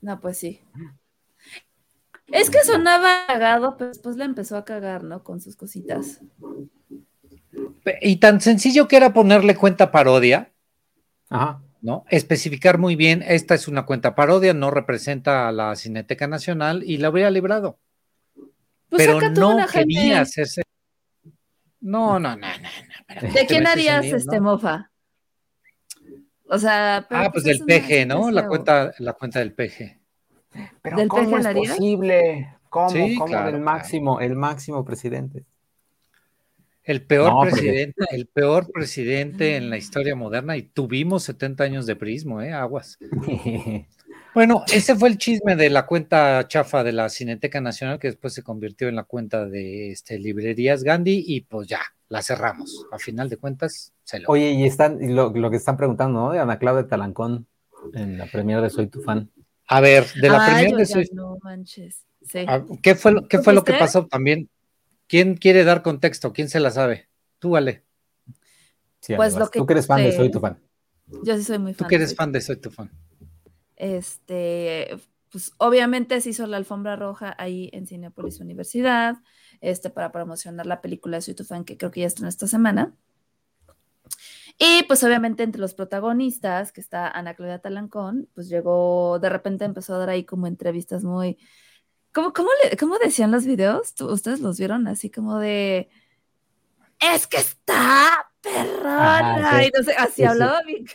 No, pues sí. Es que sonaba cagado, pero después le empezó a cagar, ¿no? Con sus cositas. Y tan sencillo que era ponerle cuenta parodia, Ajá. ¿no? Especificar muy bien, esta es una cuenta parodia, no representa a la Cineteca Nacional y la habría librado. Pues pero saca tú no una, hacerse. No, no, no, no. no, ¿De quién harías líos, este ¿no? mofa? O sea, pero Ah, pues es del PG, ¿no? La cuenta, la cuenta del PG. Pero ¿Del ¿cómo PG es la harías? posible? ¿Cómo? Sí, ¿Cómo claro, el claro. máximo, el máximo presidente? El peor No, porque- presidente, el peor presidente en la historia moderna y tuvimos 70 años de prismo, ¿eh? Aguas. Bueno, ese fue el chisme de la cuenta chafa de la Cineteca Nacional que después se convirtió en la cuenta de este, Librerías Gandhi y pues ya, la cerramos. A final de cuentas, se lo. Oye, y están, y lo, lo que están preguntando, ¿no? De Ana Claudia Talancón en la premiere de Soy tu fan. A ver, de la primera de Soy- no manches. Sí. Ah, ¿Qué fue, lo- qué fue lo que pasó también? ¿Quién quiere dar contexto? ¿Quién se la sabe? Tú, Ale. Sí, Pues además, lo que Tú que eres fan de Soy tu fan. Yo sí soy muy Tú fan. que eres fan de Soy tu fan. Este, pues obviamente se hizo la alfombra roja ahí en Cinepolis Universidad, este, para promocionar la película de tu fan, que creo que ya estrenó esta semana. Y pues obviamente entre los protagonistas, que está Ana Claudia Talancón, pues llegó, de repente empezó a dar ahí como entrevistas muy... ¿Cómo, cómo, le- cómo decían los videos? ¿Tú- ¿Ustedes los vieron así como de... Es que está perrona. Ajá, sí. y no sé, así Sí, sí. hablaba y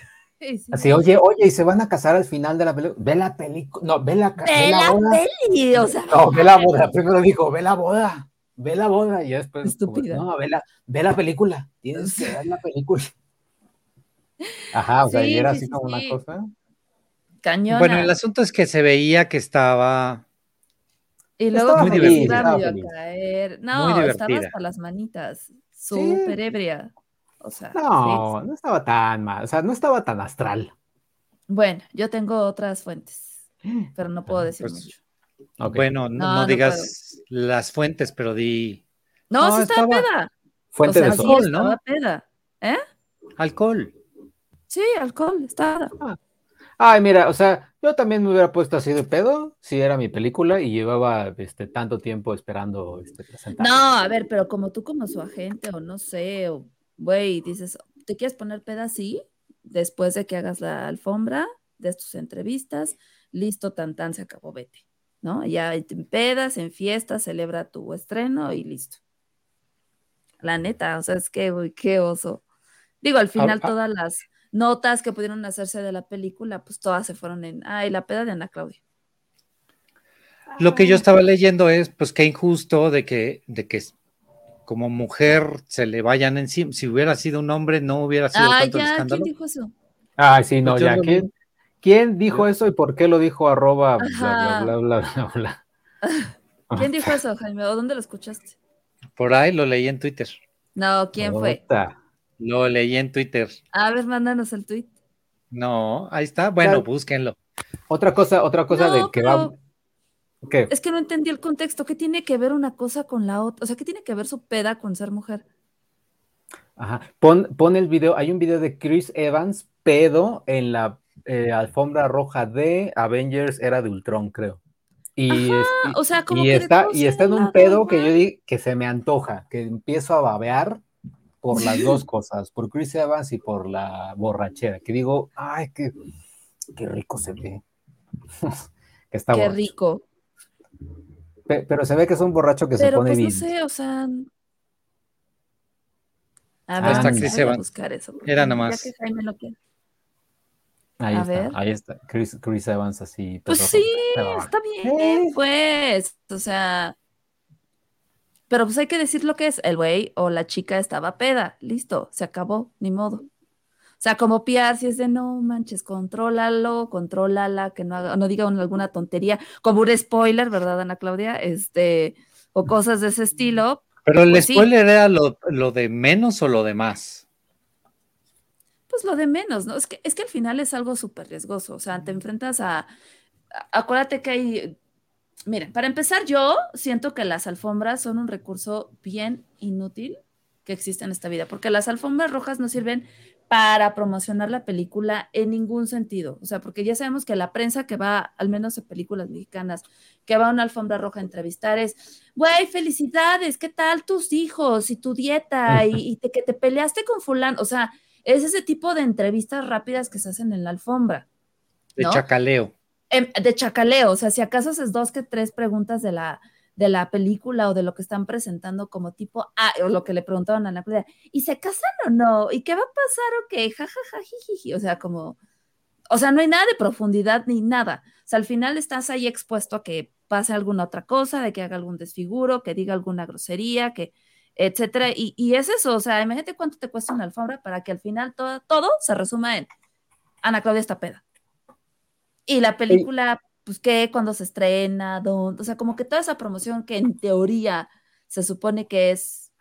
sí, Así, oye, oye, y se van a casar al final de la película. Ve la película. No, ve la, ve Ve la la boda. peli, o sea, No, ve la boda. Primero dijo, ve la boda. Ve la boda. Y ya después. como, Estúpida. no, ve la, ve la película. Tienes que ver la película. Ajá, o sea, y era sí, así sí, como una cosa. cañona. Bueno, el asunto es que se veía que estaba y luego estaba que feliz, iba estaba a caer. Muy No, estaba divertida. hasta las manitas. Súper ebria. O sea, No, sí. no estaba tan mal. O sea, no estaba tan astral. Bueno, yo tengo otras fuentes, pero no puedo decir Pues, mucho. Bueno, no, No, no no digas las fuentes, pero di No, no, sí estaba estaba- peda. Fuente o sea, de sí sol. sol, ¿no? estaba peda. alcohol. Sí, alcohol, estaba. Ay, mira, o sea, yo también me hubiera puesto así de pedo si era mi película y llevaba este tanto tiempo esperando este presentar. No, a ver, pero como tú como su agente o no sé, o güey, dices, ¿te quieres poner peda así? Después de que hagas la alfombra de tus entrevistas, listo, tan tan, se acabó, vete, ¿no? Ya te pedas, en fiestas, celebra tu estreno y listo. La neta, o sea, es que, güey, qué oso. Digo, al final ah. todas las notas que pudieron hacerse de la película, pues todas se fueron en, ay, la peda de Ana Claudia. Lo que yo estaba leyendo es, pues qué injusto de que, de que como mujer se le vayan encima. Si hubiera sido un hombre, no hubiera sido Ah, tanto el ya, ¿quién escándalo. dijo eso? Ay, sí, no, Pues ya. ¿Quién, quién dijo eso y por qué lo dijo arroba bla, bla, bla, bla, bla, bla? ¿Quién dijo eso, Jaime? ¿O dónde lo escuchaste? Por ahí lo leí en Twitter. No, ¿quién fue? Lo leí en Twitter. A ver, mándanos el tweet. No, ahí está. Bueno, Claro. búsquenlo. Otra cosa, otra cosa No, de que pero- va. Es que no entendí el contexto. ¿Qué tiene que ver una cosa con la otra? O sea, ¿qué tiene que ver su peda con ser mujer? Ajá. Pon, pon el video, hay un video de Chris Evans pedo en la eh, alfombra roja de Avengers era de Ultron, creo. Y, Ajá, es- o sea, como y que está, y está en un pedo que yo di que se me antoja, que empiezo a babear por las dos cosas, por Chris Evans y por la borrachera, que digo, ay, qué, qué rico se ve. que está Qué borracho. rico. Pe- Pero se ve que es un borracho que se pone pues no bien. sé, o sea. A ver, está a buscar eso. Era ya nomás. que Jaime lo quiere. Ahí A está, ver. ahí está. Chris, Chris Evans así. Pues sí, está bien, Eh. pues. O sea. Pero pues hay que decir lo que es. El güey o la chica estaba peda. Listo, se acabó, ni modo. O sea, como piar, si es de no manches, contrólalo, contrólala, que no haga, no diga una- alguna tontería, como un spoiler, ¿verdad, Ana Claudia? Este, o cosas de ese estilo. Pero el Pues sí. spoiler era lo, lo de menos o lo de más. Pues lo de menos, ¿no? Es que, es que al final es algo súper riesgoso. O sea, te enfrentas a. a- Acuérdate que hay. Miren, para empezar, yo siento que las alfombras son un recurso bien inútil que existe en esta vida, porque las alfombras rojas no sirven para promocionar la película en ningún sentido. O sea, porque ya sabemos que la prensa que va, al menos en películas mexicanas, que va a una alfombra roja a entrevistar es, güey, felicidades, ¿qué tal tus hijos y tu dieta? Y, y te- que te peleaste con fulano. O sea, es ese tipo de entrevistas rápidas que se hacen en la alfombra. De chacaleo. Em, de chacaleo, o sea, si acaso haces dos que tres preguntas de la, de la película o de lo que están presentando como tipo, ah, o lo que le preguntaban a la Claudia, ¿y se casan o no? ¿Y qué va a pasar o qué? Ja, ja, ja, jijiji. O sea, como, o sea, no hay nada de profundidad ni nada. O sea, al final estás ahí expuesto a que pase alguna otra cosa, de que haga algún desfiguro, que diga alguna grosería, que etcétera. Y, y es eso, o sea, imagínate cuánto te cuesta una alfombra para que al final todo, todo se resuma en Ana Claudia está peda. Y la película, pues, ¿qué? Cuando se estrena? ¿Dónde? O sea, como que toda esa promoción que en teoría se supone que es.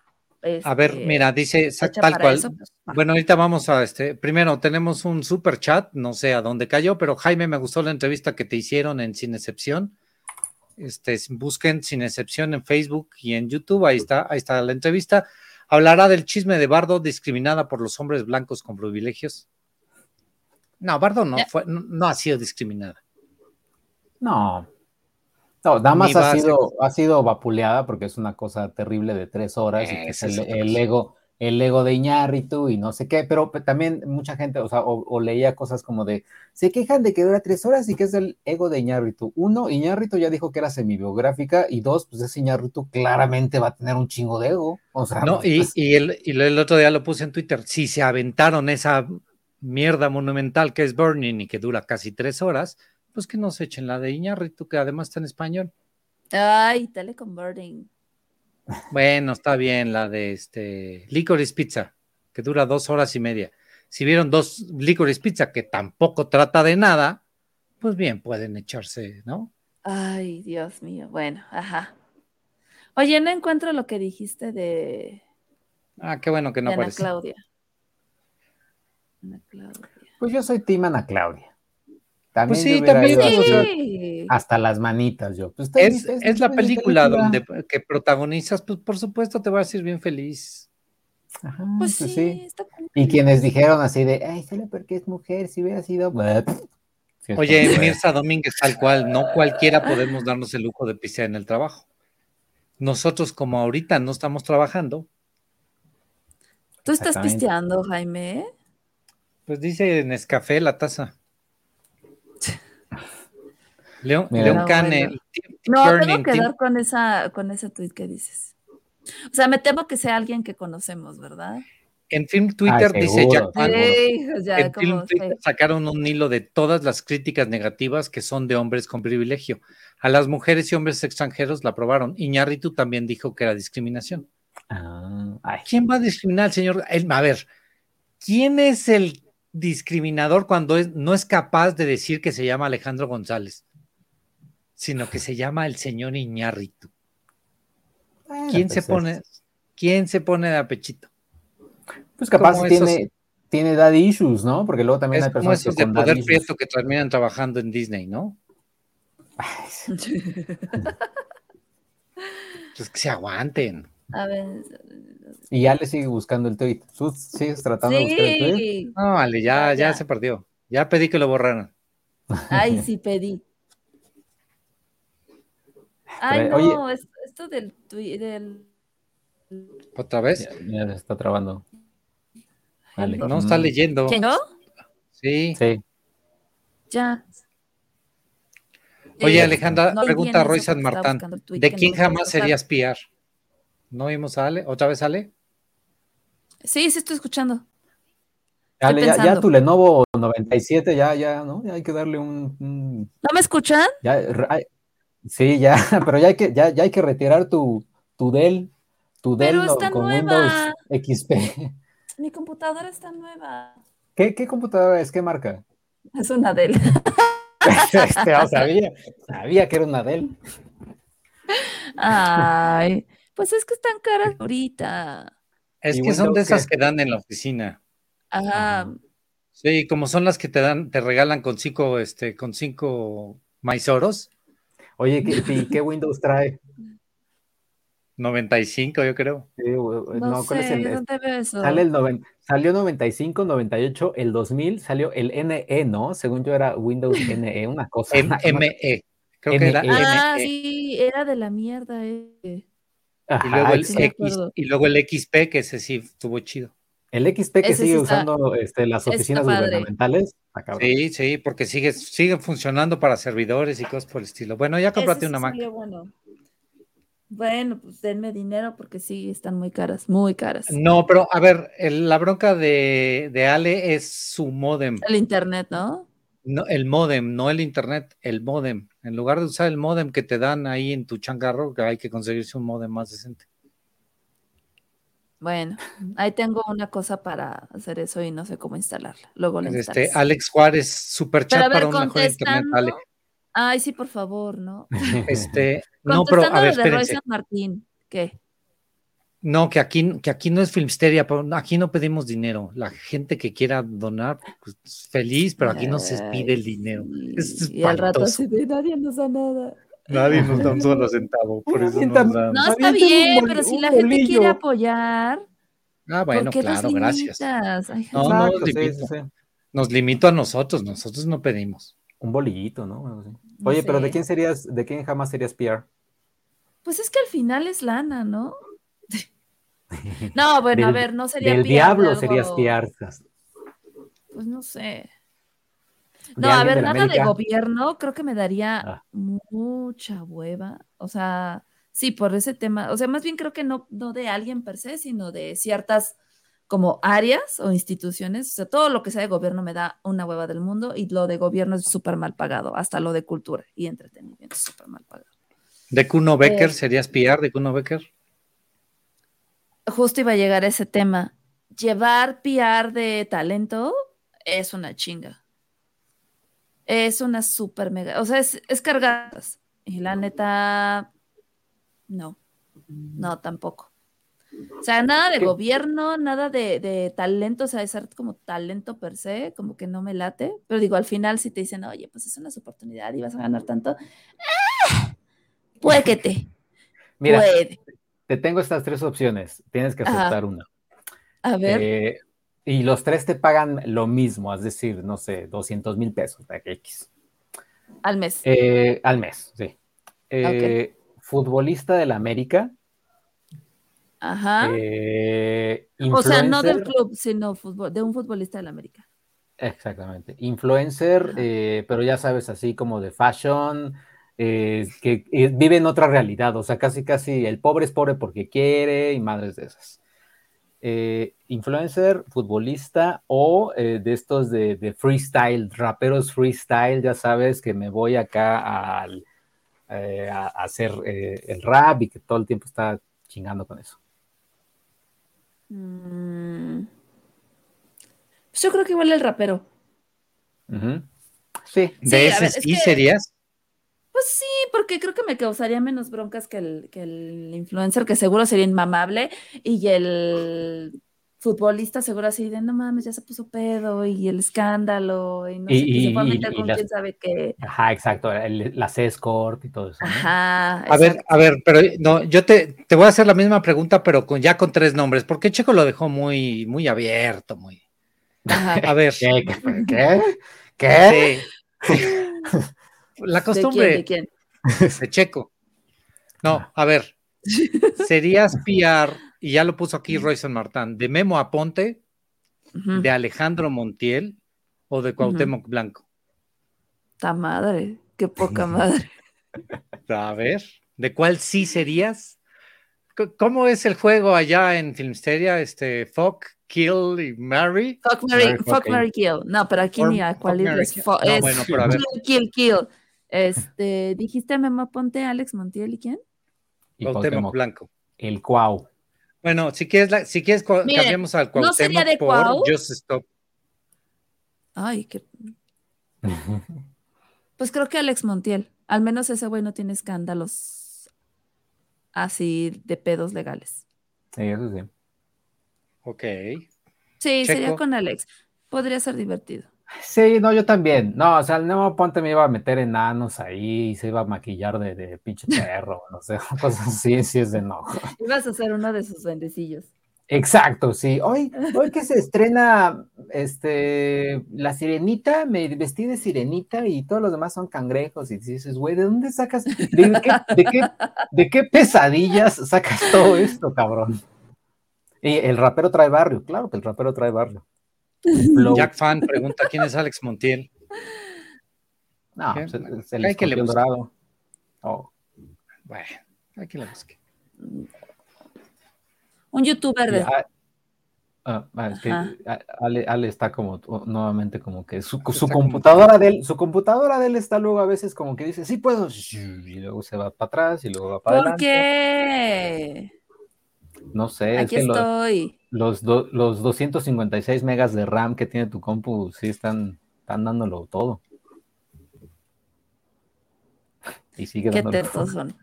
A ver, este, mira, dice hecha tal cual. eso, pues. Bueno, ahorita vamos a este. Primero, tenemos un super chat, no sé a dónde cayó, pero Jaime, me gustó la entrevista que te hicieron en Sin Excepción. Este, busquen Sin Excepción en Facebook y en YouTube, ahí está, ahí está la entrevista. Hablará del chisme de Bardo discriminada por los hombres blancos con privilegios. No, Bardo no, fue, no, no ha sido discriminada. No. No, nada más Ni ha a sido, ha sido vapuleada porque es una cosa terrible de tres horas y que es el, ego, el ego de Iñárritu y no sé qué, pero pe- también mucha gente, o sea, o, o leía cosas como de, se quejan de que dura tres horas y que es el ego de Iñárritu. Uno, Iñárritu ya dijo que era semibiográfica y dos, pues ese Iñárritu claramente va a tener un chingo de ego. O sea, No, y, pues, y el, y el otro día lo puse en Twitter. Si se aventaron esa mierda monumental que es Burning y que dura casi tres horas, pues que nos echen la de Iñárritu, que además está en español. Ay, teleconverting. Bueno, está bien la de este Licorice Pizza, que dura dos horas y media. Si vieron dos Licorice Pizza que tampoco trata de nada, pues bien, pueden echarse, ¿no? Ay, Dios mío. Bueno, ajá. Oye, no encuentro lo que dijiste de, Ah, qué bueno que no de Ana aparece. Claudia. Ana Claudia. pues yo soy Team Ana Claudia. También Pues sí, también, ido o sea, así, Sí. hasta las manitas yo. Pues, Es, es la película película. donde que protagonizas, pues por supuesto te va a decir bien feliz. Ajá, Pues pues sí, sí. está cool. Y quienes dijeron así de, ay, solo porque es mujer, si hubiera sido. Oye, Mirza Domínguez, tal cual, no cualquiera podemos darnos el lujo de pisear en el trabajo. Nosotros, como ahorita no estamos trabajando, Tú estás pisteando, Jaime. pues dice Nescafé la taza. León. León No, Cane, bueno. Tim- No, tengo que dar con esa, con ese tweet que dices. O sea, me temo que sea alguien que conocemos, ¿verdad? en Film Twitter Ay, dice Jack. Sí, sea, en Film Twitter sacaron un hilo de todas las críticas negativas que son de hombres con privilegio. A las mujeres y hombres extranjeros la aprobaron. Iñárritu también dijo que era discriminación. Ah, ay, ¿Quién va a discriminar al señor? El- a ver, ¿quién es el discriminador cuando es- no es capaz de decir que se llama Alejandro González, sino que se llama el señor Iñárritu? bueno, ¿Quién pues se es- pone, quién se pone de apechito? Pues capaz como tiene, esos- tiene daddy issues, ¿no? Porque luego también Es hay como personas esos que de poder daddy issues. prieto que terminan trabajando en Disney, ¿no? Pues que se aguanten. A ver. Y ya le sigue buscando el tweet. ¿Tú sigues tratando de buscar el tweet? No, vale, ya, Ya, ya ya. se perdió. Ya pedí que lo borraran. Ay, sí pedí. Ay, Pero, oye- no, es- esto del, del ¿Otra vez? Ya, ya se está trabando. Vale. No está Mm. leyendo. ¿Quién no? Sí. Sí. Ya. Oye, Eh, Alejandra, no pregunta entiendo Roy San Martán. ¿De que quién jamás pasar. serías piar? ¿No vimos a Ale? ¿Otra vez Ale? Sí, sí estoy escuchando. Dale, ya, ya tu Lenovo 97, ya, ya, ¿no? Ya hay que darle un. un- ¿No me escuchan? ya, re- ay, sí, ya, pero ya hay que, ya, ya hay que retirar tu, tu Dell, tu Dell Pero no- está con nueva. Windows XP. Mi computadora está nueva. ¿Qué, qué computadora es? ¿Qué marca? Es una Dell. Este, oh, sabía, sabía que era una Dell. Ay, pues es que están caras ahorita. Es ¿Y que son de esas que dan en la oficina. Ajá. Ajá. Sí, como son las que te dan, te regalan con cinco, este, con cinco maizoros, Oye, ¿qué, y qué Windows trae? 95 yo creo. Sí, güey, No, ¿cuál es sé, el- es- ¿dónde veo eso? Sale el noven- salió 95, 98, el 2000 salió el NE, ¿no? Según yo era Windows NE, una cosa. M- ME. Creo que era ME. Ah, ME. sí, era de la mierda. eh. Ajá, Y luego el sí X, y luego el XP, que ese sí estuvo chido. El XP que Ese sigue sí está- usando este, las oficinas gubernamentales. Sí, sí, porque sigue, sigue funcionando para servidores y cosas por el estilo. Bueno, ya cómprate Ese una Mac. bueno. Bueno, pues denme dinero porque sí, están muy caras, muy caras. No, pero a ver, el- la bronca de, de Ale es su modem. El internet, ¿no? No, el modem, no el internet, el modem. En lugar de usar el modem que te dan ahí en tu changarro, que hay que conseguirse un modem más decente. Bueno, ahí tengo una cosa para hacer eso y no sé cómo instalarla. Luego la Este, instalas. Alex Juárez, super chat para un mejor internet. Ay, sí, por favor, ¿no? Este, no, pero a ver, de Roy Martín, ¿qué? No, que aquí, que aquí no es Filmsteria, pero aquí no pedimos dinero. La gente que quiera donar, pues feliz, pero aquí no se pide el dinero. Es y al rato así de nadie nos da nada. Nadie nos da un solo centavo, por eso nos dan. No, está bien, bol- pero si la gente quiere apoyar, Ah, bueno, ¿por qué claro, gracias. Ay, No, no, sí, limito. sí, sí. Nos limitó a nosotros, nosotros no pedimos. Un bolillito, ¿no? Oye, pero sé. ¿de quién serías, de quién jamás serías PR? Pues es que al final es lana, ¿no? No, bueno, a ver, no sería Del PR diablo algo- serías PR. Pues no sé. ¿De No, a ver, de nada de gobierno, creo que me daría Ah. mucha hueva. O sea, sí, por ese tema. O sea, más bien creo que no, no de alguien per se, sino de ciertas como áreas o instituciones. O sea, todo lo que sea de gobierno me da una hueva del mundo y lo de gobierno es súper mal pagado. Hasta lo de cultura y entretenimiento es súper mal pagado. ¿De Kuno Becker Eh. serías PR de Kuno Becker? Justo iba a llegar a ese tema. Llevar PR de talento es una chinga. Es una súper mega. O sea, es, es cargadas. Y la neta, no. No, tampoco. O sea, nada de ¿Qué? gobierno, nada de, de talento, o sea, de ser como talento per se, como que no me late. Pero digo, al final, si te dicen, oye, pues es una oportunidad y vas a ganar tanto, ¡ah! puede que te, Mira, puede. te tengo estas tres opciones. Tienes que Ajá. aceptar una. A ver, Eh, y los tres te pagan lo mismo, es decir, no sé, 200 mil pesos, X. al mes. Eh, al mes, sí. Eh, Futbolista del América. Ajá. eh, O sea, no del club, sino de un futbolista del América. Exactamente. Influencer, eh, pero ya sabes, así como de fashion, eh, que vive en otra realidad, o sea, casi, casi el pobre es pobre porque quiere y madres de esas. Eh, influencer, futbolista o eh, de estos de, de freestyle, raperos freestyle, ya sabes que me voy acá al, eh, a, a hacer el rap y que todo el tiempo está chingando con eso. Mm. Pues yo creo que igual el rapero. Sí, ¿De Sí, ese ver, es sí que- serías? Pues sí, porque creo que me causaría menos broncas que el, que el influencer, que seguro sería inmamable, y el futbolista seguro así de no mames, ya se puso pedo, y el escándalo, y no Y- sé qué, se fue a y- meter y con las- quién sabe qué. Ajá, exacto, el- las escort y todo eso. ¿no? Ajá. A ver, a ver, pero no, yo te, te voy a hacer la misma pregunta, pero con, ya con tres nombres, porque Checo lo dejó muy, muy abierto, muy. Ajá. A ver, ¿Qué? ¿Qué? ¿Qué? ¿Qué? Sí. La costumbre ¿De quién? de Checo. No, a ver. Serías PR, y ya lo puso aquí Royce Martán, de Memo Aponte, de Alejandro Montiel o de Cuauhtémoc Blanco. Ta madre, qué poca madre. A ver, ¿de cuál sí serías? ¿Cómo es el juego allá en Filmsteria? Este, Fuck, Kill y Marry. Fuck Mary, Mary, fuck fuck Mary Kill. No, pero aquí Or- ni a fuck, cuál marry, es. No, es bueno, pero a ver. Kill, kill, kill. Este, dijiste Memo Ponte, Alex Montiel y quién? Y Cuauhtémoc Cuauhtémoc, Blanco. el Cuau. Bueno, si quieres, la- si quieres Miren, cambiamos al ¿no sería Cuauhtémoc de por Cuau? Just Stop. Ay, qué. Pues creo que Alex Montiel. Al menos ese güey no tiene escándalos así de pedos legales. Sí, eso sí. Ok. Sí, sería con Alex. Podría ser divertido. Sí, no, yo también. No, o sea, el Nemo Ponte me iba a meter enanos ahí, se iba a maquillar de, de pinche perro, no sé, cosas así, sí es de no. Ibas a ser uno de sus bendecillos. Exacto, sí. Hoy, hoy que se estrena este La Sirenita, me vestí de sirenita y todos los demás son cangrejos. Y dices, güey, ¿de dónde sacas? ¿De qué, de qué, de qué pesadillas sacas todo esto, cabrón? Y el rapero trae barrio, claro que el rapero trae barrio. Flow. Jack Fan pregunta quién es Alex Montiel. No, ¿Qué? pues, es el Hay que le busque. dorado. Oh. Bueno, aquí la busqué. Un youtuber de. ah, ah, ah, es que Ale, Ale está como nuevamente como que su, su Está como- computadora de él, su computadora de él está luego a veces como que dice, sí puedo, y luego se va para atrás y luego va para ¿Por adelante. qué? No sé, es Aquí que lo- estoy. Los, do- los 256 megas de RAM que tiene tu compu sí están, están dándolo todo. Y sigue Qué tetos son.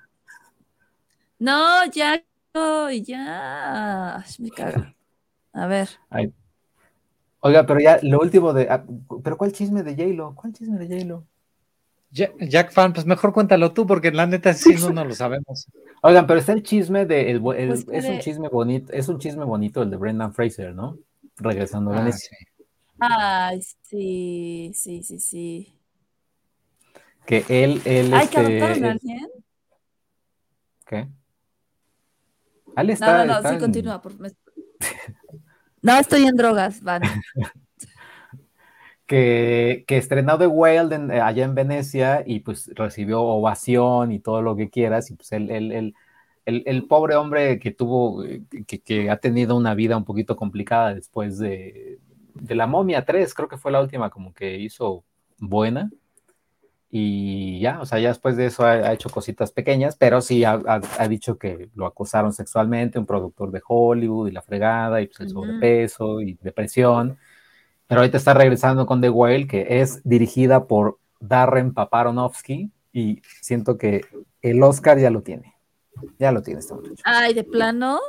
No, ya, no, ya. Me caga. A ver. Ay. Oiga, pero ya lo último de... ah, ¿Pero cuál chisme de J-Lo? ¿Cuál chisme de J-Lo? Ja- Jack Fan, pues mejor cuéntalo tú, porque la neta sí no, no lo sabemos. Oigan, pero está el chisme de el, el- Pues es un chisme bonito, es un chisme bonito el de Brendan Fraser, ¿no? Regresando a Ah, sí. Ay, sí, sí, sí, sí. Que él, él, Ay, que este, adoptaron a alguien. ¿qué? No, está, no, no, está sí, en- continúa. por- No, estoy en drogas, van. que, que estrenó The Wild en- eh, allá en Venecia y pues recibió ovación y todo lo que quieras y pues él- él- el, el pobre hombre que tuvo, eh, que, que ha tenido una vida un poquito complicada después de, de La Momia 3, creo que fue la última como que hizo buena. Y ya, o sea, ya después de eso ha, ha hecho cositas pequeñas, pero sí ha, ha- ha dicho que lo acosaron sexualmente, un productor de Hollywood y la fregada, y pues el sobrepeso y depresión. Pero ahorita está regresando con The Whale, que es dirigida por Darren Paparonovsky, y siento que el Oscar ya lo tiene. Ya lo tiene este muchacho. Ay, de plano.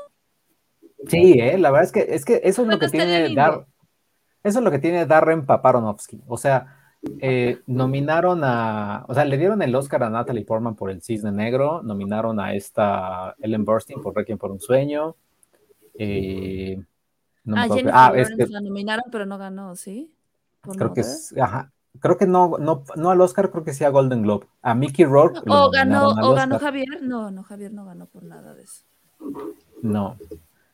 Sí, eh, la verdad es que, es que eso es lo que tiene. Dar, eso es lo que tiene Darren Paparonovsky. O sea, eh, nominaron a, o sea, le dieron el Oscar a Natalie Portman por El Cisne Negro, nominaron a esta Ellen Burstyn por Requiem por un Sueño. eh, no Ah, Jennifer ah, Lawrence este, la nominaron, pero no ganó, ¿sí? Por creo que es, ajá, creo que no, no, no al Oscar, creo que sí a Golden Globe. A Mickey Rourke lo O ganó, o ganó. Javier. No, no, Javier no ganó por nada de eso. No,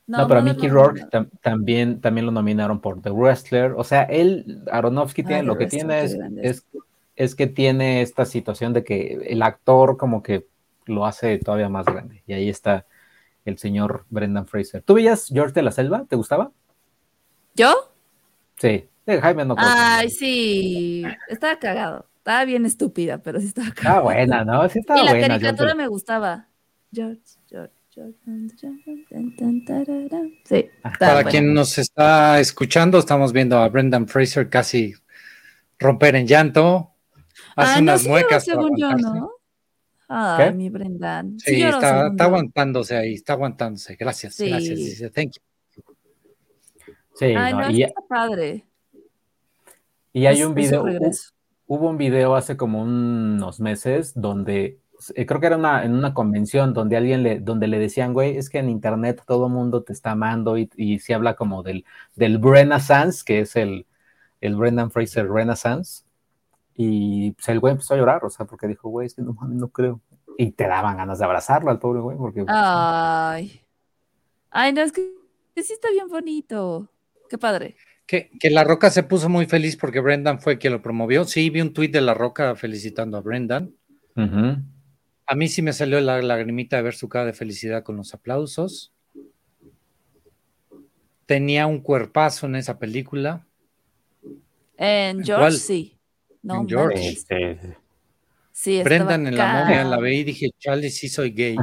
No, pero a Mickey Rourke tam- también, también lo nominaron por The Wrestler. O sea, él, Aronofsky, Ah, tiene, lo que tiene es, es, es que tiene esta situación de que el actor como que lo hace todavía más grande. Y ahí está el señor Brendan Fraser. ¿Tú veías George de la Selva? ¿Te gustaba? ¿Yo? Sí. Eh, Jaime no Ay, sí. Estaba cagado. Estaba bien estúpida, pero sí estaba Estaba cagado. buena, ¿no? Sí estaba y la buena. George de caricatura la- me gustaba. George, George. Sí. estaba Para buena. quien nos está escuchando, estamos viendo a Brendan Fraser casi romper en llanto. Hace Ah, no, unas sí lloró, muecas. para según yo. ¿no? Ay, ¿Qué? mi Brendan. Sí, lloró, está, está aguantándose ahí, está aguantándose. Gracias, Sí. gracias. dice, Thank you. Sí, Ay, no, no, y, está padre. y hay Es- un video, hubo un video hace como unos meses donde eh, creo que era una, en una convención donde alguien le, donde le decían, güey, es que en internet todo mundo te está amando y, y se habla como del, del Renaissance, que es el, el Brendan Fraser Renaissance. Y pues, el güey empezó a llorar, o sea, porque dijo, güey, es que no mames, no creo. Y te daban ganas de abrazarlo al pobre güey, porque pues, Ay. Ay, no, es que sí está bien bonito. Qué padre. Que, que La Roca se puso muy feliz porque Brendan fue quien lo promovió. Sí, vi un tuit de La Roca felicitando a Brendan. A mí sí me salió la lagrimita de ver su cara de felicidad con los aplausos. Tenía un cuerpazo en esa película. En George, cuál? sí. No, En George. Este, Sí, Brendan en la momia la veí y dije, Charlie, sí soy gay.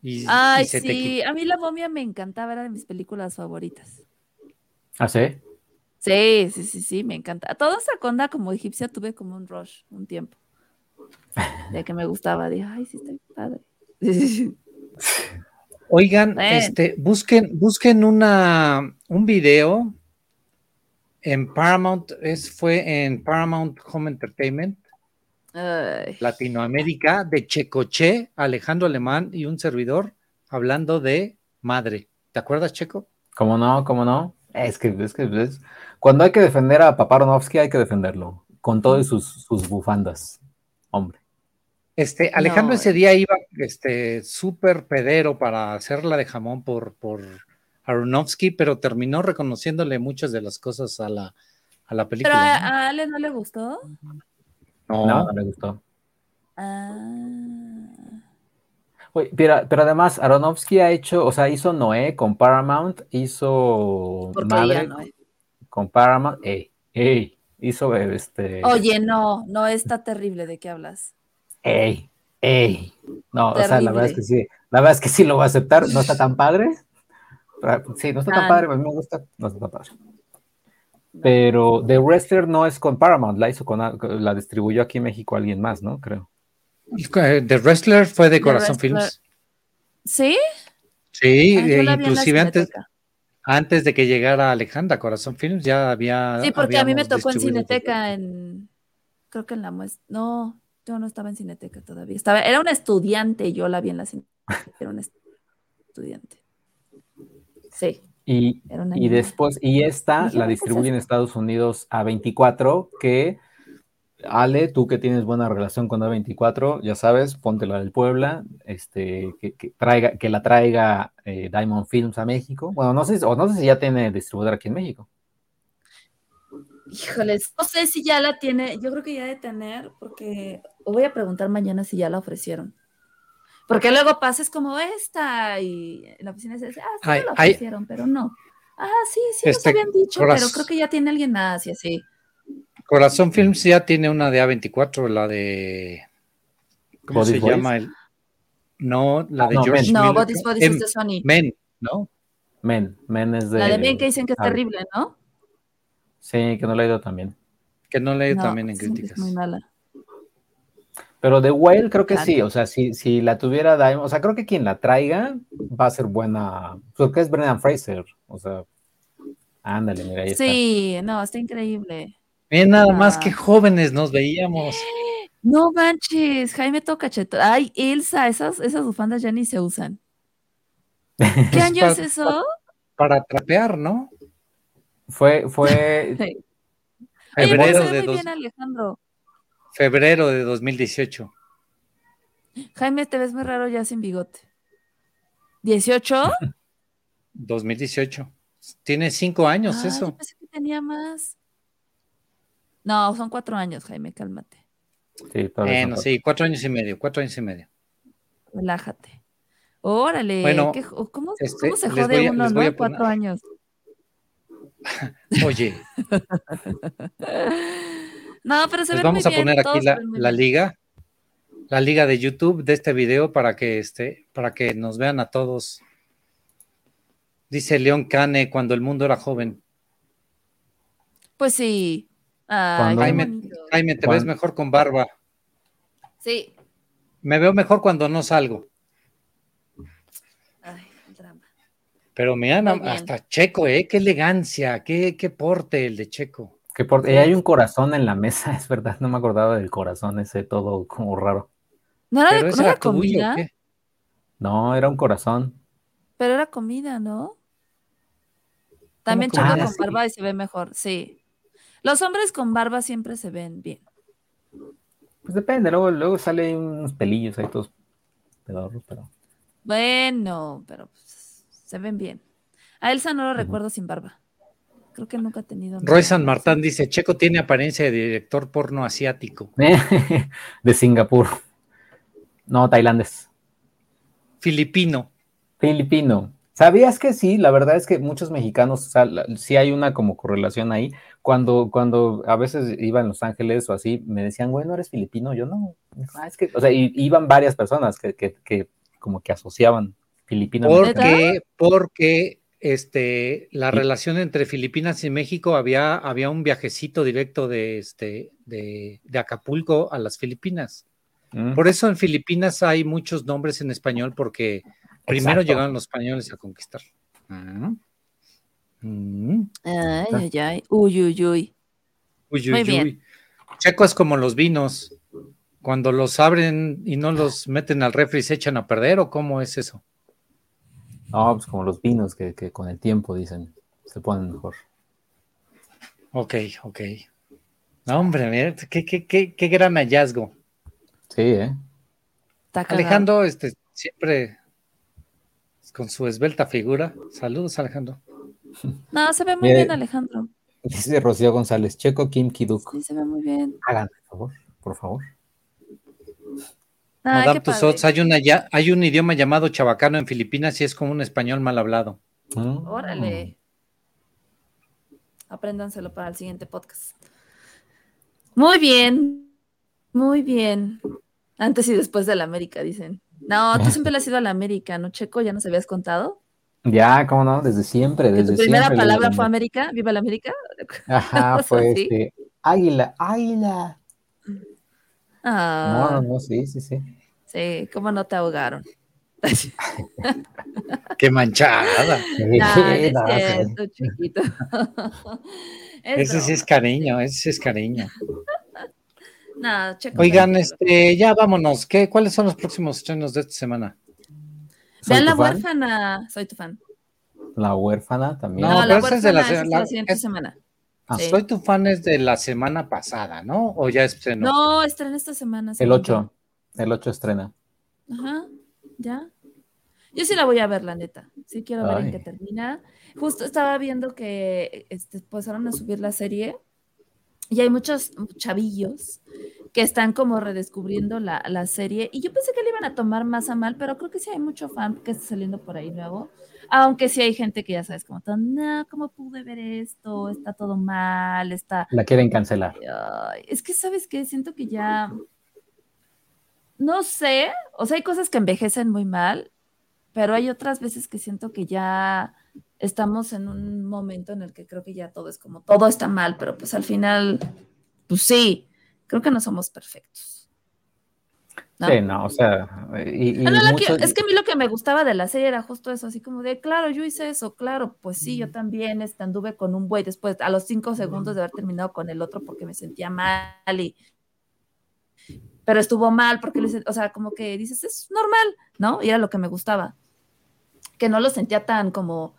Y, y Ay, se te sí, a mí la momia me encantaba, era de mis películas favoritas. ¿Ah, sí? Sí, sí, sí, sí, me encanta. Toda esa conda como egipcia tuve como un rush un tiempo. De que me gustaba, dije, ay, sí, está padre. Oigan, este, busquen, busquen una, un video en Paramount, es, fue en Paramount Home Entertainment, Ay, Latinoamérica, de Checoche, Alejandro Alemán y un servidor hablando de madre. ¿Te acuerdas, Checo? ¿Cómo no? ¿Cómo no? Es que, es que es- cuando hay que defender a Paparonovsky hay que defenderlo, con todas sus, sus bufandas. Hombre. Este, Alejandro No, ese día iba este súper pedero para hacerla de jamón por, por Aronofsky, pero terminó reconociéndole muchas de las cosas a la, a la Pero película. a, a Ale no le gustó. ¿no? No, no me gustó. Ah. Oye, pero, pero además, Aronofsky ha hecho, o sea, hizo Noé con Paramount, hizo Madre no con Paramount, ey, ey, hizo este, Oye, no, no está terrible de qué hablas. ey, ey. No, o sea, la verdad es que sí, la verdad es que sí lo voy a aceptar, no está tan padre. Pero, Sí, no está tan Ah, padre, a mí me gusta, no está tan padre. Pero The Wrestler no es con Paramount, la hizo con, la distribuyó aquí en México alguien más, ¿no? Creo. The Wrestler fue de The Corazón Wrestler. Films. ¿Sí? Sí, Ah, eh, inclusive antes, antes de que llegara Alejandra, Corazón Films ya había. Sí, porque a mí me tocó en. Cineteca, en. Creo que en la muestra. No, yo no estaba en Cineteca todavía. Estaba, era una estudiante, yo la vi en la Cineteca. Era una estudiante. Sí, Y, era una y después, y esta la "Ay, ¿qué es distribuye en esto?". Estados Unidos a 24, que Ale, tú que tienes buena relación con A24, ya sabes, ponte la del Puebla, este, que, que traiga, que la traiga eh, Diamond Films a México. Bueno, no sé, o no sé si ya tiene distribuidor aquí en México. Híjoles, no sé si ya la tiene, yo creo que ya de tener, porque voy a preguntar mañana si ya la ofrecieron. Porque luego pasas como esta y en la oficina se dice, ah, sí Ay, la ay. ofrecieron, pero no. Ah, sí, sí, nos Este, habían dicho, pero creo que ya tiene alguien más y así. Corazón Films ya tiene una de A24, la de. ¿Cómo Body se Boys. llama? El, no, la Ah, de no, George Men. No. Bodies Bodies Em, es de Sony. Men, ¿no? Men, Men es de... La de Ben que dicen que es Ah, terrible, ¿no? Sí, que no la he ido también. Que no leí No, también en que críticas. Es muy mala. Pero The Whale creo que Claro. sí, o sea, si, si la tuviera Diamond, o sea, creo que quien la traiga va a ser buena, porque es Brendan Fraser, o sea, ándale, mira, ahí está. Sí, no, está increíble. Miren nada más que jóvenes nos veíamos. No manches, Jaime toca cheto. Ay, Elsa, esas, esas bufandas ya ni se usan. ¿Qué año es para- eso? Para trapear, ¿no? Fue, fue, pero Febrero de, muy dos- bien, Alejandro. febrero de 2018. Jaime, te ves muy raro ya sin bigote. ¿18? 2018. Tiene cinco años Ah, yo eso. pensé que tenía más. No, son cuatro años, Jaime, cálmate. sí, Bueno, sí, cuatro años y medio, cuatro años y medio. Relájate. Órale. Bueno, qué jo- ¿cómo, este, cómo se jode a- uno, no? a Cuatro años. Oye, No, pero se ve vamos muy a bien, poner aquí la, liga, la liga de YouTube de este video para que este, para que nos vean a todos. Dice León Cane cuando el mundo era joven. Pues sí. Ay, Jaime, bonito. Jaime, te ves mejor con barba. Sí. Me veo mejor cuando no salgo. Ay, el drama. Pero mira, Muy bien. hasta Checo, ¿eh? Qué elegancia, qué, qué porte el de Checo. que por, y hay un corazón en la mesa, es verdad, no me acordaba del corazón ese todo como raro. No era, Pero de, ese no era era tuyo, comida. No, era un corazón. pero era comida, ¿no? También? Checo Ah, con sí. barba y se ve mejor, sí. Los hombres con barba siempre se ven bien. Pues depende, luego, luego sale unos pelillos ahí todos pedorros, pero. Bueno, pero pues, se ven bien. A Elsa no lo recuerdo sin barba. Creo que nunca ha tenido. Roy San Martán dice: Checo tiene apariencia de director porno asiático. de Singapur. No, tailandés. Filipino. Filipino. ¿Sabías que sí? La verdad es que muchos mexicanos, o sea, la- sí hay una como correlación ahí. Cuando, cuando a veces iba en Los Ángeles o así, me decían, güey, ¿no eres filipino? Yo no. Ah, es que, o sea, y- iban varias personas que, que, que como que asociaban filipino. Porque, porque este, la relación entre Filipinas y México había, había un viajecito directo de, este, de, de Acapulco a las Filipinas. Mm, Por eso en Filipinas hay muchos nombres en español porque primero Exacto. llegaron los españoles a conquistar. Ah. Mm. Ay, ay, ay. Uy, uy, uy. Uy, Muy uy, bien. uy. Checo es como los vinos. Cuando los abren y no los meten al refri se echan a perder o cómo es eso? No, pues como los vinos que, que con el tiempo dicen, se ponen mejor. Ok, ok. No, hombre, mira, qué, qué, qué, qué gran hallazgo. Sí, ¿eh? Alejandro, este, siempre con su esbelta figura. Saludos, Alejandro. No, se ve muy Mire. bien, Alejandro. Dice Rocío González, Checo Kim Kiduk. Sí, se ve muy bien. Hagan, por favor, por favor. Ay, Madame. Tussauds, hay, una, ya- hay un idioma llamado chabacano en Filipinas y es como un español mal hablado. Mm. Órale. Apréndanselo para el siguiente podcast. Muy bien. Muy bien. Antes y después de la América, dicen. No, tú siempre le has ido a la América, ¿no, Checo? ¿Ya nos habías contado? Ya, cómo no, desde siempre, ¿Que desde tu primera siempre. palabra desde- fue América? ¿Viva la América? Ajá, ¿Cosas fue este, águila, águila. No, Ah, no, no, sí, sí, sí. sí, ¿cómo no te ahogaron? ¡Qué manchada! No, no es No, cierto, chiquito. Ese sí es cariño, ese sí es cariño. Checo, Oigan, este, ya vámonos. ¿Qué, ¿Cuáles son los próximos estrenos de esta semana? ¿Soy Vean la fan? huérfana. Soy tu fan. La huérfana también. No, No, la es de huérfana la- es la- la siguiente es- semana. Ah, Sí. Soy tu fan es de la semana pasada, ¿no? ¿O ya estrenó? No, estrena esta semana. el según 8, el 8 estrena. Ajá, ya. Yo sí la voy a ver, la neta. Sí quiero ver en qué termina. Justo estaba viendo que este, empezaron a subir la serie y hay muchos chavillos que están como redescubriendo la, la serie y yo pensé que le iban a tomar más a mal, pero creo que sí hay mucho fan que está saliendo por ahí nuevo. Aunque sí hay gente que ya sabes, como, todo, no, ¿cómo pude ver esto? Está todo mal, está... La quieren cancelar. Ay, es que, ¿sabes qué? Siento que ya. No sé. O sea, hay cosas que envejecen muy mal, pero hay otras veces que siento que ya estamos en un momento en el que creo que ya todo es como todo está mal, pero pues al final, pues sí, creo que no somos perfectos. ¿no? Sí, no, o sea, y, y Ah, no, lo mucho- que- es que a mí lo que me gustaba de la serie era justo eso, así como de, claro, yo hice eso, claro, pues sí, yo también este, anduve con un güey después, a los cinco segundos de haber terminado con el otro porque me sentía mal y... Pero estuvo mal porque, lo hice- o sea, como que dices, es normal, ¿no? Y era lo que me gustaba. Que no lo sentía tan como,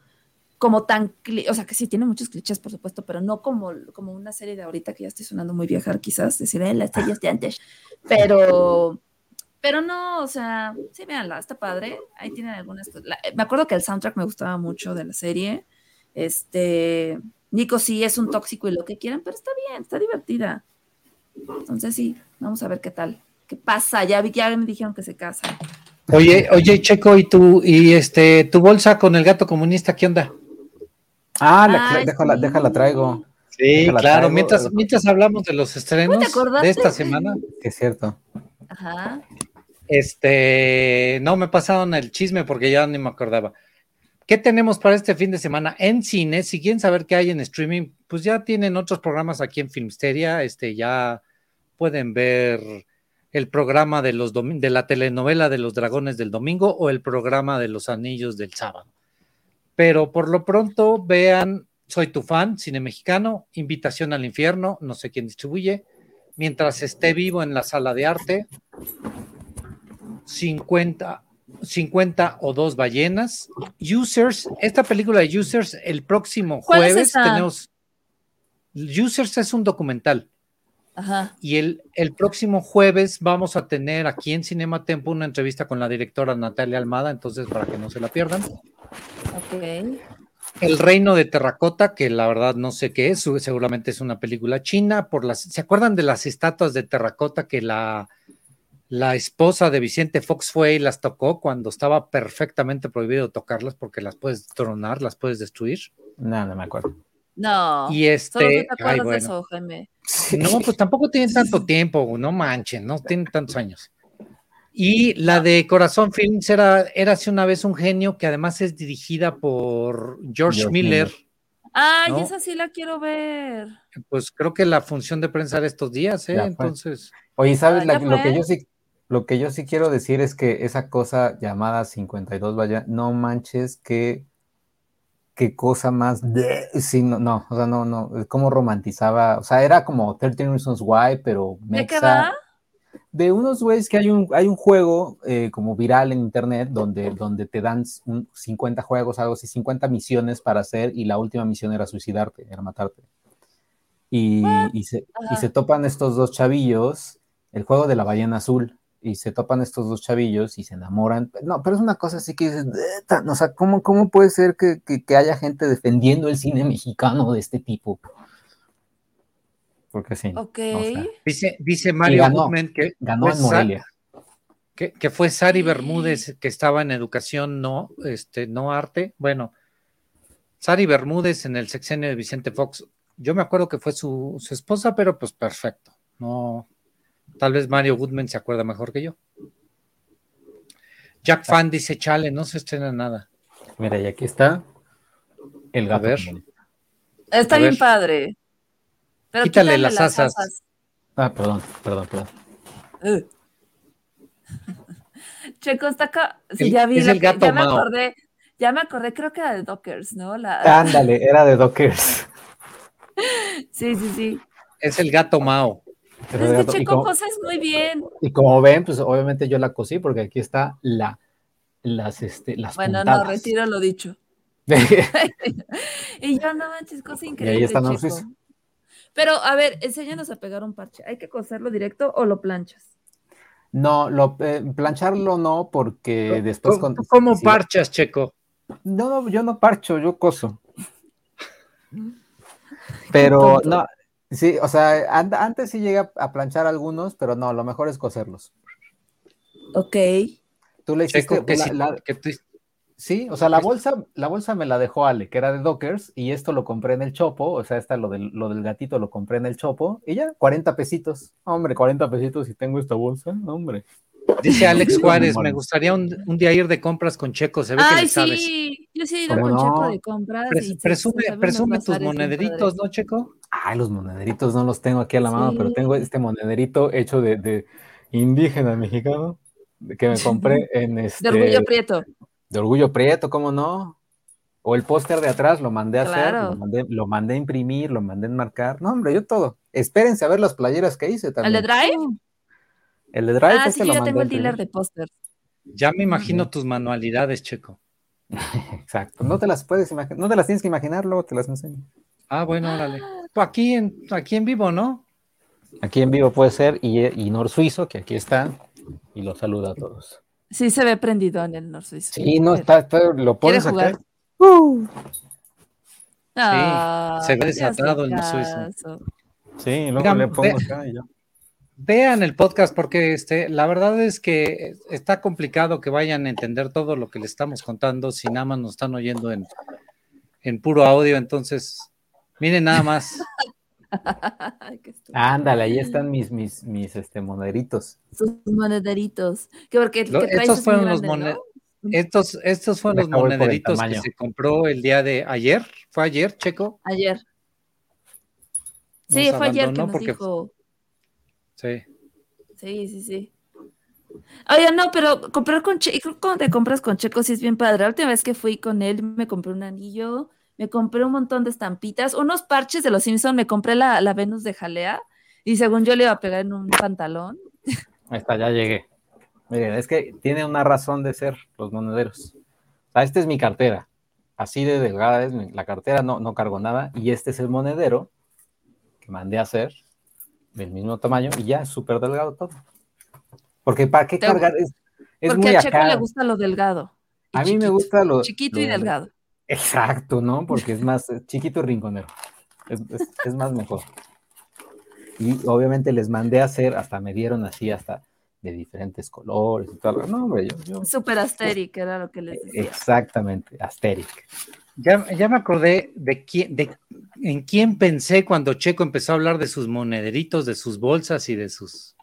como tan, o sea, que sí tiene muchos clichés, por supuesto, pero no como, como una serie de ahorita que ya estoy sonando muy vieja, quizás, decir, eh, las series de antes. Pero... Pero no, o sea, sí, véanla, está padre. Ahí tienen algunas cosas. Me acuerdo que el soundtrack me gustaba mucho de la serie. Este, Nico sí es un tóxico y lo que quieran, pero está bien, está divertida. Entonces sí, vamos a ver qué tal. ¿Qué pasa? Ya vi ya me dijeron que se casa. Oye, oye, Checo, ¿y tu, y este, tu bolsa con el gato comunista, qué onda? Ah, la- Ay, déjala, sí. déjala traigo, Sí, Déjala claro, traigo. mientras, mientras hablamos de los estrenos de esta semana, que es cierto. Ajá. este, no me pasaron el chisme porque ya ni me acordaba. ¿Qué tenemos para este fin de semana en cine? Si quieren saber qué hay en streaming, pues ya tienen otros programas aquí en Filmsteria, este, ya pueden ver el programa de los de la telenovela de los dragones del domingo o el programa de los anillos del sábado. Pero por lo pronto vean Soy tu fan, cine mexicano, Invitación al infierno, no sé quién distribuye, mientras esté vivo en la sala de arte, 50, 50 o dos ballenas, Users, esta película de Users, el próximo ¿Cuál es jueves tenemos Users es un documental. Ajá. Y el, el próximo jueves vamos a tener aquí en Cinema Tempo una entrevista con la directora Natalia Almada, entonces para que no se la pierdan. Ok. El Reino de Terracota, que la verdad no sé qué es, seguramente es una película china. Por las, ¿Se acuerdan de las estatuas de terracota que la, la esposa de Vicente Fox fue y las tocó cuando estaba perfectamente prohibido tocarlas porque las puedes tronar, las puedes destruir? No, no me acuerdo. No. Y Solo este, tú te ay, de eso, Jaime. No, pues tampoco tienen tanto tiempo, no manchen, no tienen tantos años. Y la de Corazón Films era, era hace una vez un genio que además es dirigida por George, George Miller. Miller. Ay, ¿No? esa sí la quiero ver. Pues creo que la función de prensa era estos días, ¿eh? Entonces, Oye, ¿sabes? Ah, La- ¿ya lo, que yo sí, lo que yo sí quiero decir es que esa cosa llamada 52 vaya, no manches, que qué cosa más de... Sí, no, no, o sea, no, no, cómo romantizaba, o sea, era como 13 Reasons Why, pero ¿De qué mexa, de unos güeyes que hay un, hay un juego eh, como viral en internet donde, donde te dan un 50 juegos, algo así, 50 misiones para hacer y la última misión era suicidarte, era matarte. Y, y, se, y Ajá. se topan estos dos chavillos, el juego de la ballena azul, y se topan estos dos chavillos y se enamoran. No, pero es una cosa así que dices, o sea, ¿cómo, cómo puede ser que, que- que haya gente defendiendo el cine mexicano de este tipo? Porque sí. Ok. o sea, dice, dice Mario ganó. Goodman que ganó en Morelia. que, que fue Sari. Bermúdez, que estaba en educación, no, este, no arte. Bueno, Sari Bermúdez en el sexenio de Vicente Fox. Yo me acuerdo que fue su, su esposa, pero pues perfecto. No, tal vez Mario Goodman se acuerda mejor que yo. Jack Fan dice, chale, no se estrena nada. Mira, y aquí está el gato. ver. común. Está A bien ver. padre. Pero Quítale las asas. Ah, perdón, perdón, perdón. Checo, está acá. Sí, El- ya vi. es la el que- gato ya me Mao. acordé. Ya me acordé, creo que era de Dockers, ¿no? La... Ándale, era de Dockers. Sí, sí, sí. Es el gato Mao. Era de Es que gato. Y, Checo como, cosas muy bien. y como ven, pues obviamente yo la cosí porque aquí está la, las, este, las Bueno, no, retiro lo dicho. Y yo, no manches, cosa increíble. ahí está. Pero, a ver, enséñanos a pegar un parche. ¿Hay que coserlo directo o lo planchas? No, lo, eh, plancharlo no, porque después... ¿Cómo, con- cómo sí. parchas, Checo? No, no, yo no parcho, yo coso. Pero no, sí, o sea, an- antes sí llegué a, a planchar algunos, pero no, lo mejor es coserlos. Ok. Tú le hiciste Checo, que la- si- la- que tú- Sí, o sea, la bolsa, la bolsa me la dejó Ale, que era de Dockers, y esto lo compré en el Chopo, o sea, esta lo del, lo del gatito lo compré en el Chopo, y ya, 40 pesitos. Hombre, 40 pesitos y tengo esta bolsa, hombre. Dice Alex Juárez, me gustaría un, un día ir de compras con Checo, se ve que le sabes. sí. Yo sí he ido ¿Cómo con no? Checo de compras. Pres- y se- presume presume tus monederitos. ¿no, Checo? Ay, los monederitos no los tengo aquí a la mano, pero tengo este monederito hecho de, de indígena mexicano, que me compré en este... De orgullo prieto. de Orgullo Prieto, ¿cómo no? O el póster de atrás lo mandé a hacer, lo mandé, lo mandé a imprimir, lo mandé a enmarcar. No, hombre, yo todo. Espérense a ver las playeras que hice ¿El también. de Drive? El de Drive Ah, ese sí, lo yo ya tengo el dealer imprimir. de póster. Ya me imagino tus manualidades, Checo. Exacto. No te las puedes imaginar, no te las tienes que imaginar, luego te las enseño. Ah, bueno, órale. Pues Aquí en, aquí en vivo, ¿no? Aquí en vivo puede ser, y, y Nor Suizo, que aquí está, y los saluda a todos. Sí, se ve prendido en el North Sí, no, está, está- lo pones jugar? acá. ¡Uh! Ah, se ve ya desatado el suizo. caso. Sí, luego Mira, le pongo ve- acá y ya. Vean el podcast porque este, la verdad es que está complicado que vayan a entender todo lo que le estamos contando si nada más nos están oyendo en, en puro audio. Entonces, miren nada más. Ay, qué estúpido. Ándale, ahí están mis, mis, mis este, monederitos. Sus monederitos. Que porque Lo- que estos fueron los grande, mone- ¿no? Estos, estos fueron Me los monederitos que se compró el día de ayer. ¿Fue ayer, Checo? Ayer. Sí, fue ayer que nos porque- dijo. Sí. Sí, sí, sí. Oye, no, pero comprar con Checo, cuando te compras con Checo sí es bien padre. La última vez que fui con él me compré un anillo, me compré un montón de estampitas, unos parches de los Simpson, me compré la, la Venus de Jalea y según yo le iba a pegar en un pantalón. Ahí está, ya llegué. Miren, es que tiene una razón de ser los monederos. O sea, esta es mi cartera. Así de delgada es mi- la cartera, no, no cargo nada. Y este es el monedero que mandé a hacer, del mismo tamaño, y ya súper delgado todo. Porque ¿para qué Te- cargar? Es, es Porque muy a Checo acá. le gusta lo delgado. A mí me gusta lo... Chiquito y lo- delgado. Exacto, ¿no? Porque es más eh, chiquito y rinconero. Es, es- es más mejor. Y obviamente les mandé a hacer, hasta me dieron así, hasta de diferentes colores y todo. No, hombre, yo, yo- Super asteric era lo que les decía. exactamente, asteric. Ya, ya me acordé de quién, de en quién pensé cuando Checo empezó a hablar de sus monederitos, de sus bolsas y de sus.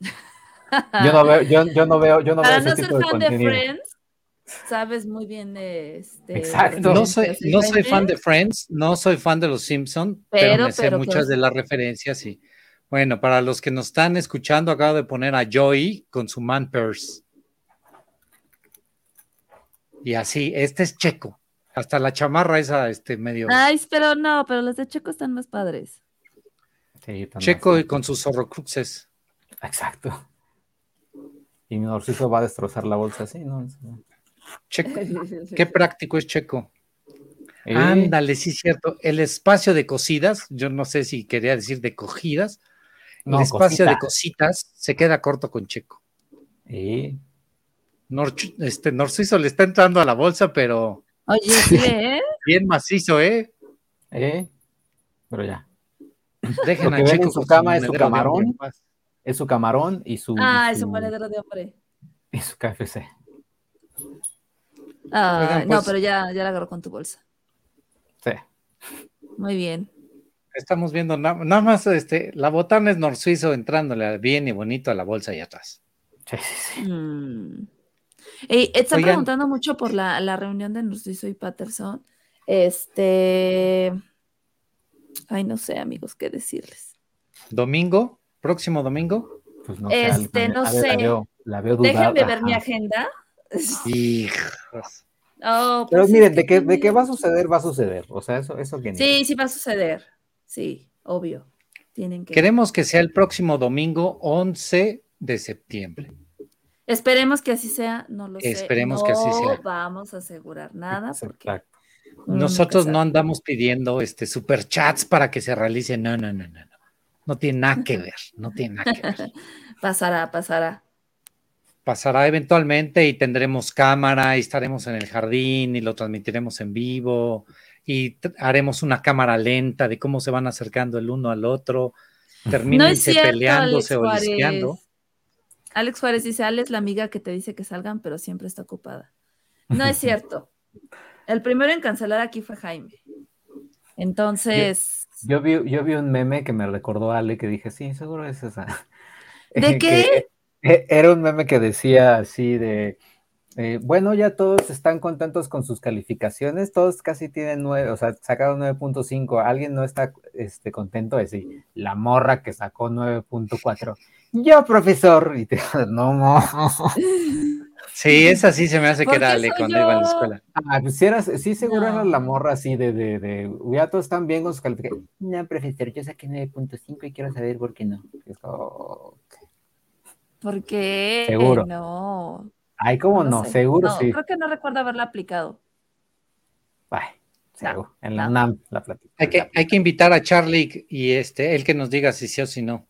Yo no veo, yo, yo no veo, yo no veo Para ese no ser tipo de fan de. Friends, sabes muy bien de este. Exacto. No soy, no ¿sí, soy fan de Friends, no soy fan de los Simpson, pero, Pero- me sé pero- muchas pero- de las referencias y bueno, para los que nos están escuchando, acabo de poner a Joey con su man purse. Y así, este es Checo. Hasta la chamarra esa, este medio Ay, pero no, pero los de Checo están más padres. Sí, Checo así. y con sus zorrocruxes. Exacto. Y mi Narciso va a destrozar la bolsa así, ¿no? Checo, qué práctico es Checo. Eh, Ándale, sí, cierto. El espacio de cocidas, yo no sé si quería decir de cogidas, no, el espacio de cosita. cositas se queda corto con Checo. Eh, Nor- este Narciso le está entrando a la bolsa, pero Oye, sí, ¿eh? bien macizo, ¿eh? eh, pero ya. Dejen Lo a Checo en su cama es su camarón. Es su camarón y su, Ah, y es su, un monedero de hombre. y su KFC. Ah, Oigan, no, pues- pero ya, ya la agarró con tu bolsa. Sí. Muy bien. Estamos viendo na- nada más este, la botana es Norsuizo entrándole bien y bonito a la bolsa y atrás. Sí, sí, sí. Mm. Están Oigan. preguntando mucho por la, la reunión de Narciso y Patterson. Este. Ay, no sé, amigos, qué decirles. Domingo, próximo domingo. Pues no sé, Este, Ale, no ver, sé. La veo, la veo. Déjenme ver mi agenda. Hijos. Oh, Pero pues miren, de que, de que va a suceder, va a suceder. O sea, eso, eso que ni- Sí, sí va a suceder. Sí, obvio. Tienen que. Queremos que sea el próximo domingo 11 de septiembre. Esperemos que así sea, no lo sé. Esperemos que así sea. No vamos a asegurar nada porque Exacto. Nosotros no andamos pidiendo este superchats para que se realice. No, no, no, no, no. No tiene nada que ver. No tiene nada que ver. Pasará, pasará. Pasará eventualmente y tendremos cámara y estaremos en el jardín y lo transmitiremos en vivo y haremos una cámara lenta de cómo se van acercando el uno al otro, No termínense cierto, peleándose Alex o lisqueando. Alex Juárez dice, Ale es la amiga que te dice que salgan, pero siempre está ocupada. No es cierto. El primero en cancelar aquí fue Jaime. Entonces, Yo vi, yo vi un meme que me recordó a Ale que dije, sí, seguro es esa. ¿De qué? eh, Era un meme que decía así de, eh, bueno, ya todos están contentos con sus calificaciones, todos casi tienen nueve, o sea, sacaron 9.5, alguien no está este, contento de sí, la morra que sacó 9.4. Yo, profesor, y te no, no. Sí, esa sí se me hace ¿Por que era Ale cuando iba a la escuela. Ah, pues sí, seguro era la morra así de, de, de, ya todos están bien con sus calificaciones. No, profesor, yo saqué 9.5 y quiero saber por qué no. Y es como, ok. ¿por qué? Seguro. No. Ay, ¿cómo no? sé. Seguro No, sí. Creo que no recuerdo haberla aplicado. Ay, seguro. en la no. UNAM la platica. Hay que, hay que invitar a Charlie y este, él que nos diga si sí o si no.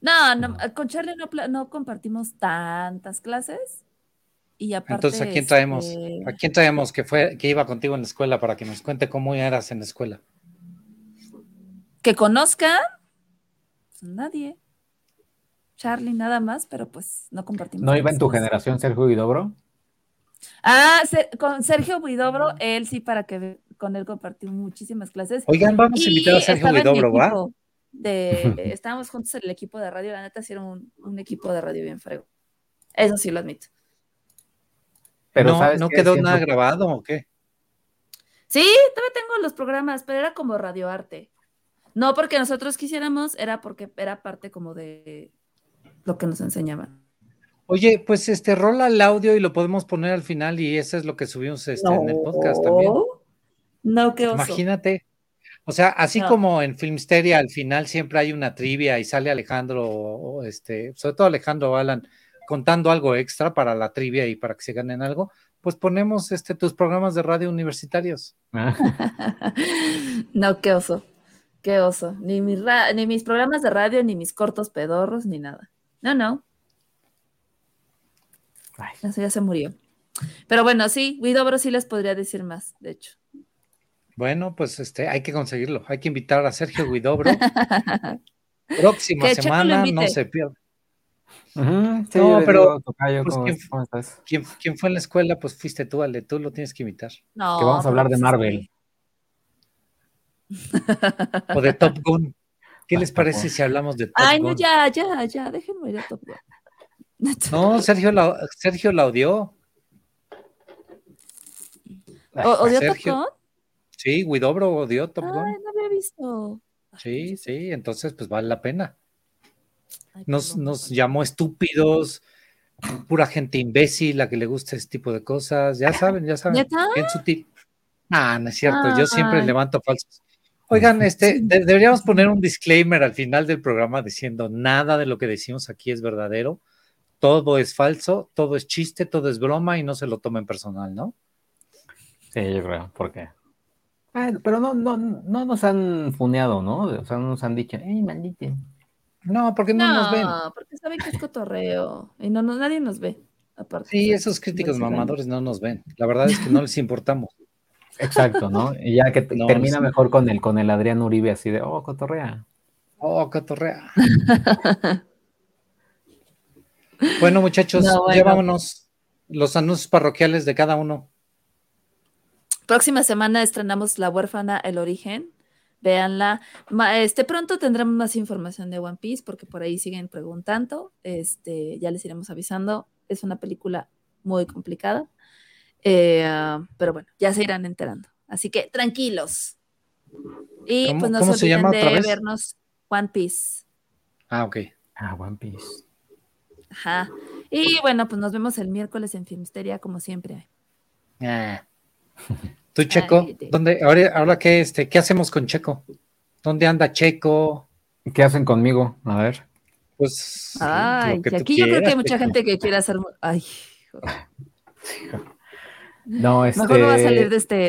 No, no, con Charlie no, compartimos tantas clases. Y aparte. Entonces, ¿a quién traemos? este, ¿A quién traemos que fue, que iba contigo en la escuela para que nos cuente cómo eras en la escuela? que conozcan. Pues, nadie. Charlie nada más, pero pues no compartimos. ¿No iba en tu generación Sergio Guidobro? Ah, con Sergio Huidobro, él sí, para que con él compartí muchísimas clases. Oigan, vamos a invitar a Sergio Huidobro, ¿va? De, estábamos juntos en el equipo de radio, la neta, sí era un, un equipo de radio bien frego. Eso sí lo admito. Pero no, ¿sabes ¿no qué? quedó Siento nada grabado o qué? Sí, todavía tengo los programas, pero era como radioarte. No porque nosotros quisiéramos, era porque era parte como de lo que nos enseñaban. Oye, pues este rola el audio y lo podemos poner al final y eso es lo que subimos este, en el podcast también. No, qué oso. Imagínate. O sea, así No. como en Filmsteria al final siempre hay una trivia y sale Alejandro, o este, sobre todo Alejandro Alan, contando algo extra para la trivia y para que se ganen algo, pues ponemos este, tus programas de radio universitarios. no, qué oso. Qué oso. Ni mis, ni mis programas de radio, ni mis cortos pedorros, ni nada. No, no. Ay. Eso ya se murió. Pero bueno, sí, Guidobro sí les podría decir más, de hecho. Bueno, pues este, hay que conseguirlo. Hay que invitar a Sergio Guidobro. Próxima semana, no se pierda. Sí, No, pero, digo, tocayo, pues, ¿cómo, ¿quién- cómo estás? ¿Quién, quién fue en la escuela? Pues fuiste tú, Ale. Tú lo tienes que invitar. No, Que vamos a hablar de pues es Marvel. O de Top Gun. ¿Qué les Ah, parece Top si hablamos de Top Ay, Gun? no, ya, ya, ya, déjenme ir a Top Gun. No, Sergio la, Sergio la odió. ¿O- ¿Odió Top. Gun? Sí, Guidobro odió Top Ay, Gun. no había visto. Sí, sí, entonces pues vale la pena. Nos, nos llamó estúpidos, pura gente imbécil, la que le gusta ese tipo de cosas. Ya saben, ya saben. Bien sutil. Ah, no es cierto, yo siempre Ay. levanto falsos. Oigan, este, de- deberíamos poner un disclaimer al final del programa diciendo nada de lo que decimos aquí es verdadero, todo es falso, todo es chiste, todo es broma y no se lo tomen personal, ¿no? Sí, yo creo, ¿por qué? Bueno, pero no, no, no nos han funeado, ¿no? O sea, no nos han dicho, ¡ey, maldito! No, porque no, nos ven. No, porque saben que es cotorreo. Y no, no, nadie nos ve. Aparte. Sí, esos críticos mamadores no nos ven. La verdad es que no les importamos. Exacto, ¿no? Y ya que te- No, termina sí. mejor con el, con el Adrián Uribe así de, oh, cotorrea. Oh, cotorrea. bueno, muchachos, No, bueno. ya vámonos. Los anuncios parroquiales de cada uno. Próxima semana estrenamos La huérfana, el origen. Véanla. Ma- Este, pronto tendremos más información de One Piece porque por ahí siguen preguntando. Este, ya les iremos avisando. Es una película muy complicada. Eh, pero bueno, ya se irán enterando. Así que tranquilos. Y ¿Cómo- pues no cómo se se olviden llama otra de vez? vernos One Piece. Ah, ok. Ah, One Piece. Ajá. Y bueno, pues nos vemos el miércoles en Filmsteria, como siempre. Ah. Tú, Checo, ¿dónde, ahora, ahora qué, este, qué hacemos con Checo? ¿Dónde anda Checo? ¿Qué hacen conmigo? A ver. Pues Ay, lo que aquí yo creo que hay mucha gente que quiere hacer. Ay, No, este... mejor no va a salir de este.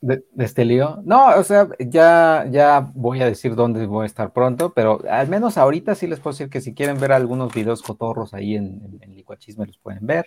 de, de este lío. No, o sea, ya, ya voy a decir dónde voy a estar pronto, pero al menos ahorita sí les puedo decir que si quieren ver algunos videos cotorros ahí en, en, en Licuachisme los pueden ver,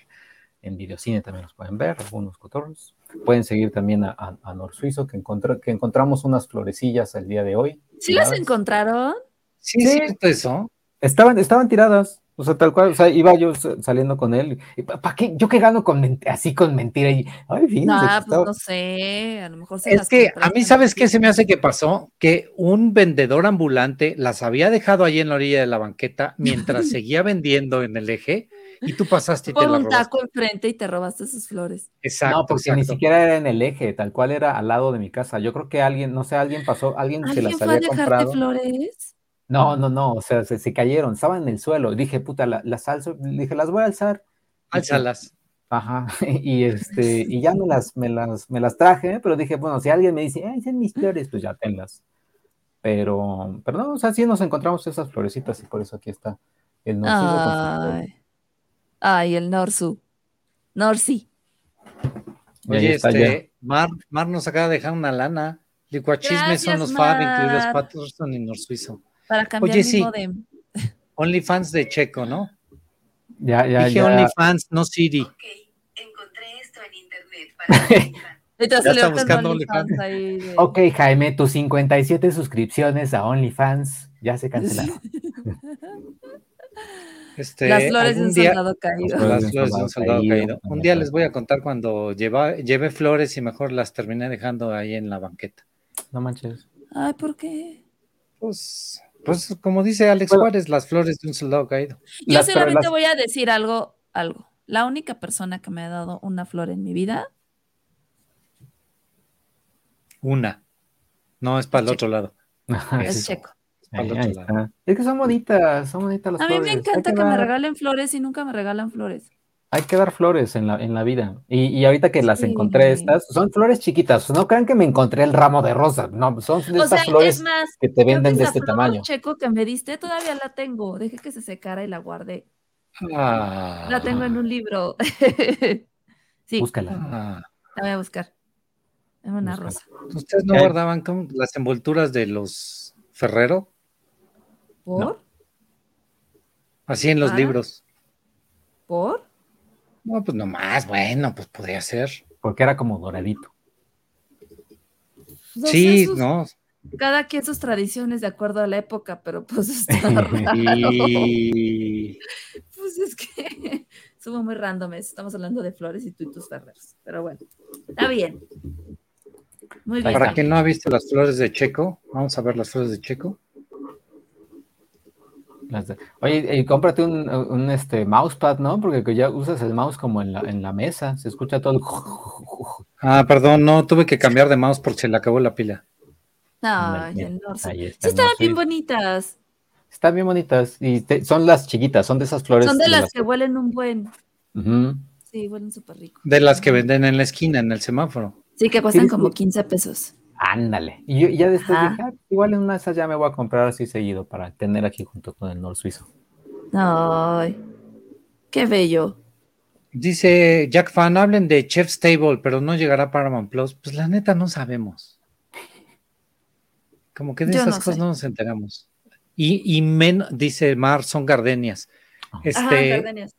en Videocine también los pueden ver, algunos cotorros. Pueden seguir también a, a, a Nor Suizo, que, encontró, que encontramos unas florecillas el día de hoy. ¿Sí las encontraron? Sí, es Sí. cierto eso. Estaban, estaban tiradas. O sea, tal cual, o sea, iba yo saliendo con él. ¿Para qué? ¿Yo qué gano con así con mentira? Y, ay, fíjense No, pues estaba- no sé. A lo mejor se Es que a mí, ¿sabes qué se me hace que pasó? Que un vendedor ambulante las había dejado ahí en la orilla de la banqueta mientras seguía vendiendo en el eje y tú pasaste y te Por la un robaste. taco enfrente y te robaste sus flores. Exacto, no, porque ni siquiera era en el eje, tal cual era al lado de mi casa. Yo creo que alguien, no sé, alguien pasó, alguien se ¿Alguien las fue a había dejarte comprado. flores? No, no, no, o sea, se, se cayeron, estaban en el suelo. Dije, puta, la- las alzo, dije, las voy a alzar. Y Álzalas. Ajá, y este, y ya me las, me las, me las traje, pero dije, bueno, si alguien me dice, ay, son mis flores, pues ya tenlas. Pero, pero no, o sea, sí nos encontramos esas florecitas y por eso aquí está el flores. Ay. Ay, el Norsu. Norsi. Oye, está este, Mar, Mar nos acaba de dejar una lana. Licuachisme son Gracias, los FAB, incluidos. Patterson y Nor Suizo. Para cambiar Oye, mi sí. modem. OnlyFans de Checo, ¿no? Ya, ya, Dije ya. OnlyFans, no Siri. Ok, encontré esto en internet para Ya está buscando OnlyFans ahí de- Ok, Jaime, tus 57 suscripciones a OnlyFans ya se cancelaron. Este, Las flores de un día- soldado caído. Las flores de un soldado caído, caído. Un día les voy a contar cuando lleva, llevé flores y mejor las terminé dejando ahí en la banqueta. No manches. Ay, ¿por qué? Pues, pues como dice Alex Bueno. Juárez, las flores de un soldado caído. Yo Las- solamente las- voy a decir algo, algo. La única persona que me ha dado una flor en mi vida, Una. No es para el otro lado. es. Checo. Es que son bonitas, son bonitas las A mí flores. me encanta que me regalen flores y nunca me regalan flores. Hay que dar flores en la, en la vida. Y, y ahorita que las Sí. encontré estas, son flores chiquitas. No crean que me encontré el ramo de rosa. No, son de O estas sea, flores es más, que te que venden de este flor, tamaño. Checo que me diste, todavía la tengo. Dejé que se secara y la guardé. Ah, La tengo en un libro. sí, Búscala. ah. la voy a buscar. Es una Búscala. rosa. ¿Ustedes no ¿Qué? guardaban con las envolturas de los Ferrero? ¿Por? Así en los Ah. libros. ¿Por? No, pues nomás, bueno, pues podría ser. Porque era como doradito. Sí, sus- ¿no? Cada quien sus tradiciones de acuerdo a la época, pero pues está raro. Y Pues es que somos muy randomes. Estamos hablando de flores y tú y tus ferreros. Pero bueno, está bien. Muy bien. para quien no ha visto las flores de Checo, vamos a ver las flores de Checo. Oye, y cómprate un, un, este mousepad, ¿no? Porque ya usas el mouse como en la, en la mesa. Se escucha todo el... Ah, perdón, no, tuve que cambiar de mouse porque se le acabó la pila. Ay, Mira, el Norse. ahí Sí, estaban bien bonitas. Están bien bonitas. Y te- son las chiquitas, son de esas flores. Son de de las que huelen un buen. Sí, huelen súper rico. De las que venden en la esquina, en el semáforo. Sí, que cuestan como sí. 15 pesos. Ándale. Y yo ya después Ajá. dije, "Ah, igual en una de esas ya me voy a comprar así seguido para tener aquí junto con el Nor Suizo. Ay, qué bello. Dice Jack Fan, hablen de Chef's Table, pero no llegará Paramount Plus. Pues la neta no sabemos. Como que de Yo esas no cosas sé. no nos enteramos. Y, y men, dice Mar, son gardenias. Ajá. Este, Ajá, gardenias.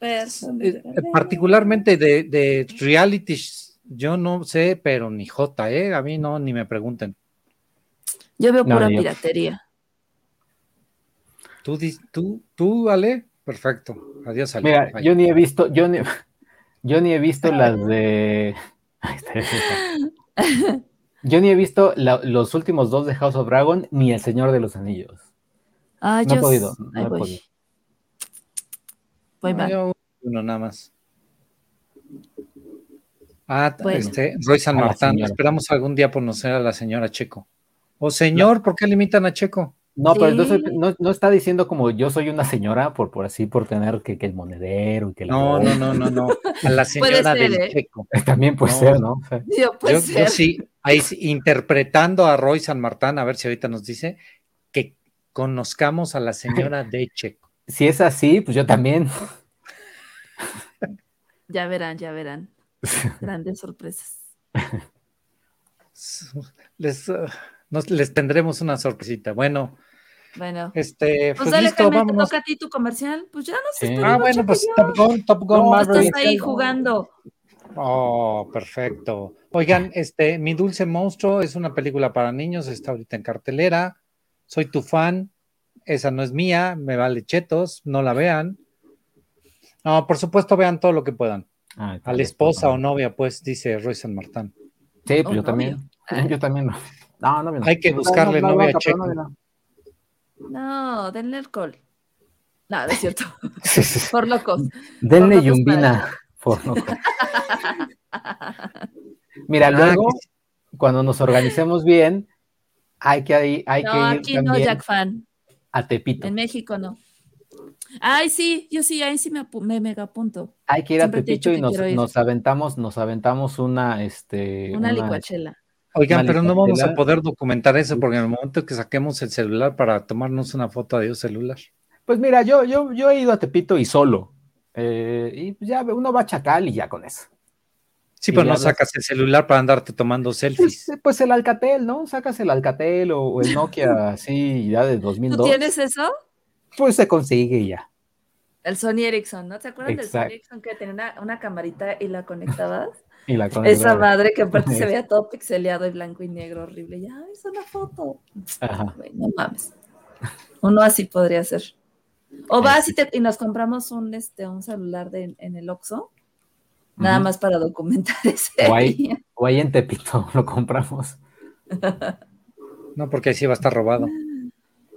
Eh, gardenias. particularmente de, de reality, yo no sé, pero ni J, ¿eh? A mí no, ni me pregunten. Yo veo No, pura yo- piratería. ¿Tú, tú, tú, Ale? Perfecto. Adiós, Ale. Mira, Bye. yo ni he visto, yo ni, yo ni he visto las de. Yo ni he visto la- los últimos dos de House of Dragon ni El Señor de los Anillos. Ay, No he podido, no he voy. podido. Voy No, mal. yo uno nada más. Ah, Bueno. este, Roy San Martín. Esperamos algún día conocer a la señora Checo. O señor, ¿por qué limitan a Checo? No, pero entonces no, no está diciendo como yo soy una señora por, por así, por tener que, que el monedero y que la No, no, no, no, no. A la señora ser, del ¿eh? Checo. También puede No. ser, ¿no? Yo, puede Yo, sí, ahí sí, interpretando a Roy San Martín, a ver si ahorita nos dice que conozcamos a la señora de Checo. si es así, pues yo también. Ya verán, ya verán. Grandes sorpresas. Les, uh, nos- les tendremos una sorpresita. Bueno, Bueno. este, Pues pues dale, listo, Jaime, te toca a ti tu comercial. Pues ya no sé. Sí. Ah, bueno, pues Top Gun, Top Gun No, Maverick. Estás ahí jugando. Oh, perfecto. Oigan, este, Mi Dulce Monstruo es una película para niños, está ahorita en cartelera. Soy tu fan. Esa no es mía, me vale chetos, no la vean. No, por supuesto, vean todo lo que puedan. Ah, A la esposa o novia, pues, dice Roy San Martín. Sí, pues Oh, yo también. Yo también no. No, no, no. Hay que buscarle no, no, novia a Checo. no, denle alcohol. No, no es cierto. Sí, sí, sí. Por locos. Denle locos yumbina. Por loco. Mira, Ah, luego, que cuando nos organicemos bien, hay que, ir- hay No, que ir aquí no, también Jack Fan. a Tepito. En México no. Ay, sí, yo sí, ahí sí me, me mega apunto. Hay que ir a siempre te he dicho Tepito y nos, nos aventamos, nos aventamos una, este, Una licuachela. Oigan, Una pero no vamos a poder documentar eso porque en el momento que saquemos el celular para tomarnos una foto, adiós celular. Pues mira, yo, yo, yo he ido a Tepito y solo. Eh, y pues ya uno va a Chacal y ya con eso. Sí, pero no sacas el celular para andarte tomando Pues, selfies. pues el Alcatel, ¿no? Sacas el Alcatel o, o el Nokia así ya de ¿Tú 2002. tienes eso? Pues se consigue y ya. El Sony Ericsson, ¿no? ¿Te acuerdan del Sony. Ericsson que tenía una, una camarita y la conectabas? Y la Esa conectas. madre que aparte se veía todo pixeleado y blanco y negro, horrible. Ya, es una foto. Ajá. No mames. Uno así podría ser. O vas y, te- y nos compramos un, este, un celular de, en el Oxxo, nada más para documentar ese O ahí. día. O ahí en Tepito lo compramos. No, porque ahí sí va a estar robado.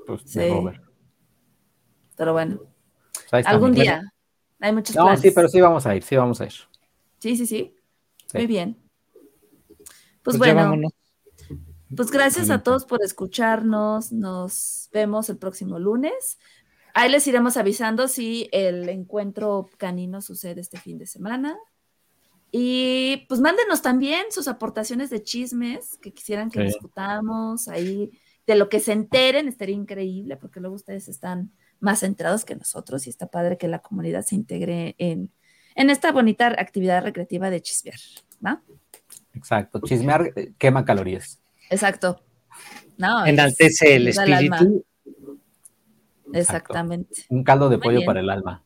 Pues, Sí. de Robert. Pero bueno, Pues algún día. Hay muchos No, planes. sí, pero sí vamos a ir, sí vamos a ir. Sí, sí, sí. Sí. Muy bien. Pues, Pues bueno, pues gracias a todos por escucharnos. Nos vemos el próximo lunes. Ahí les iremos avisando si el encuentro canino sucede este fin de semana. Y pues mándenos también sus aportaciones de chismes que quisieran que Sí. discutamos, ahí de lo que se enteren, estaría increíble, porque luego ustedes están más centrados que nosotros y está padre que la comunidad se integre en, en esta bonita actividad recreativa de chismear, ¿va? Exacto. Chismear eh, quema calorías. Exacto. No, es- Enaltece el espíritu. Exactamente. Un caldo de Muy pollo bien. para el alma.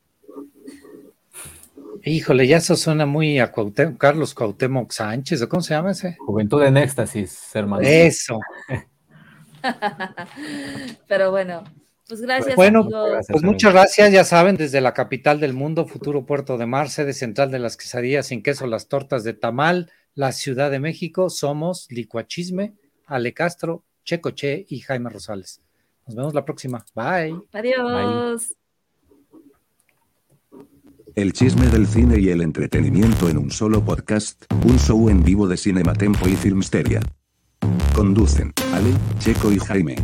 Híjole, ya eso suena muy a Cuauhtémoc- Carlos Cuauhtémoc Sánchez, ¿o cómo se llama ese? Juventud en éxtasis, hermano. Eso. Pero bueno, pues gracias, Bueno, amigos. gracias. Pues muchas gracias, ya saben, desde la capital del mundo, futuro puerto de mar, sede central de las quesadillas sin queso, las tortas de tamal, la Ciudad de México, somos Licuachisme, Ale Castro, Checo Che y Jaime Rosales. Nos vemos la próxima. Bye. Adiós. El chisme del cine y el entretenimiento en un solo podcast, un show en vivo de Cinematempo y Filmsteria. Conducen, Ale, Checo y Jaime.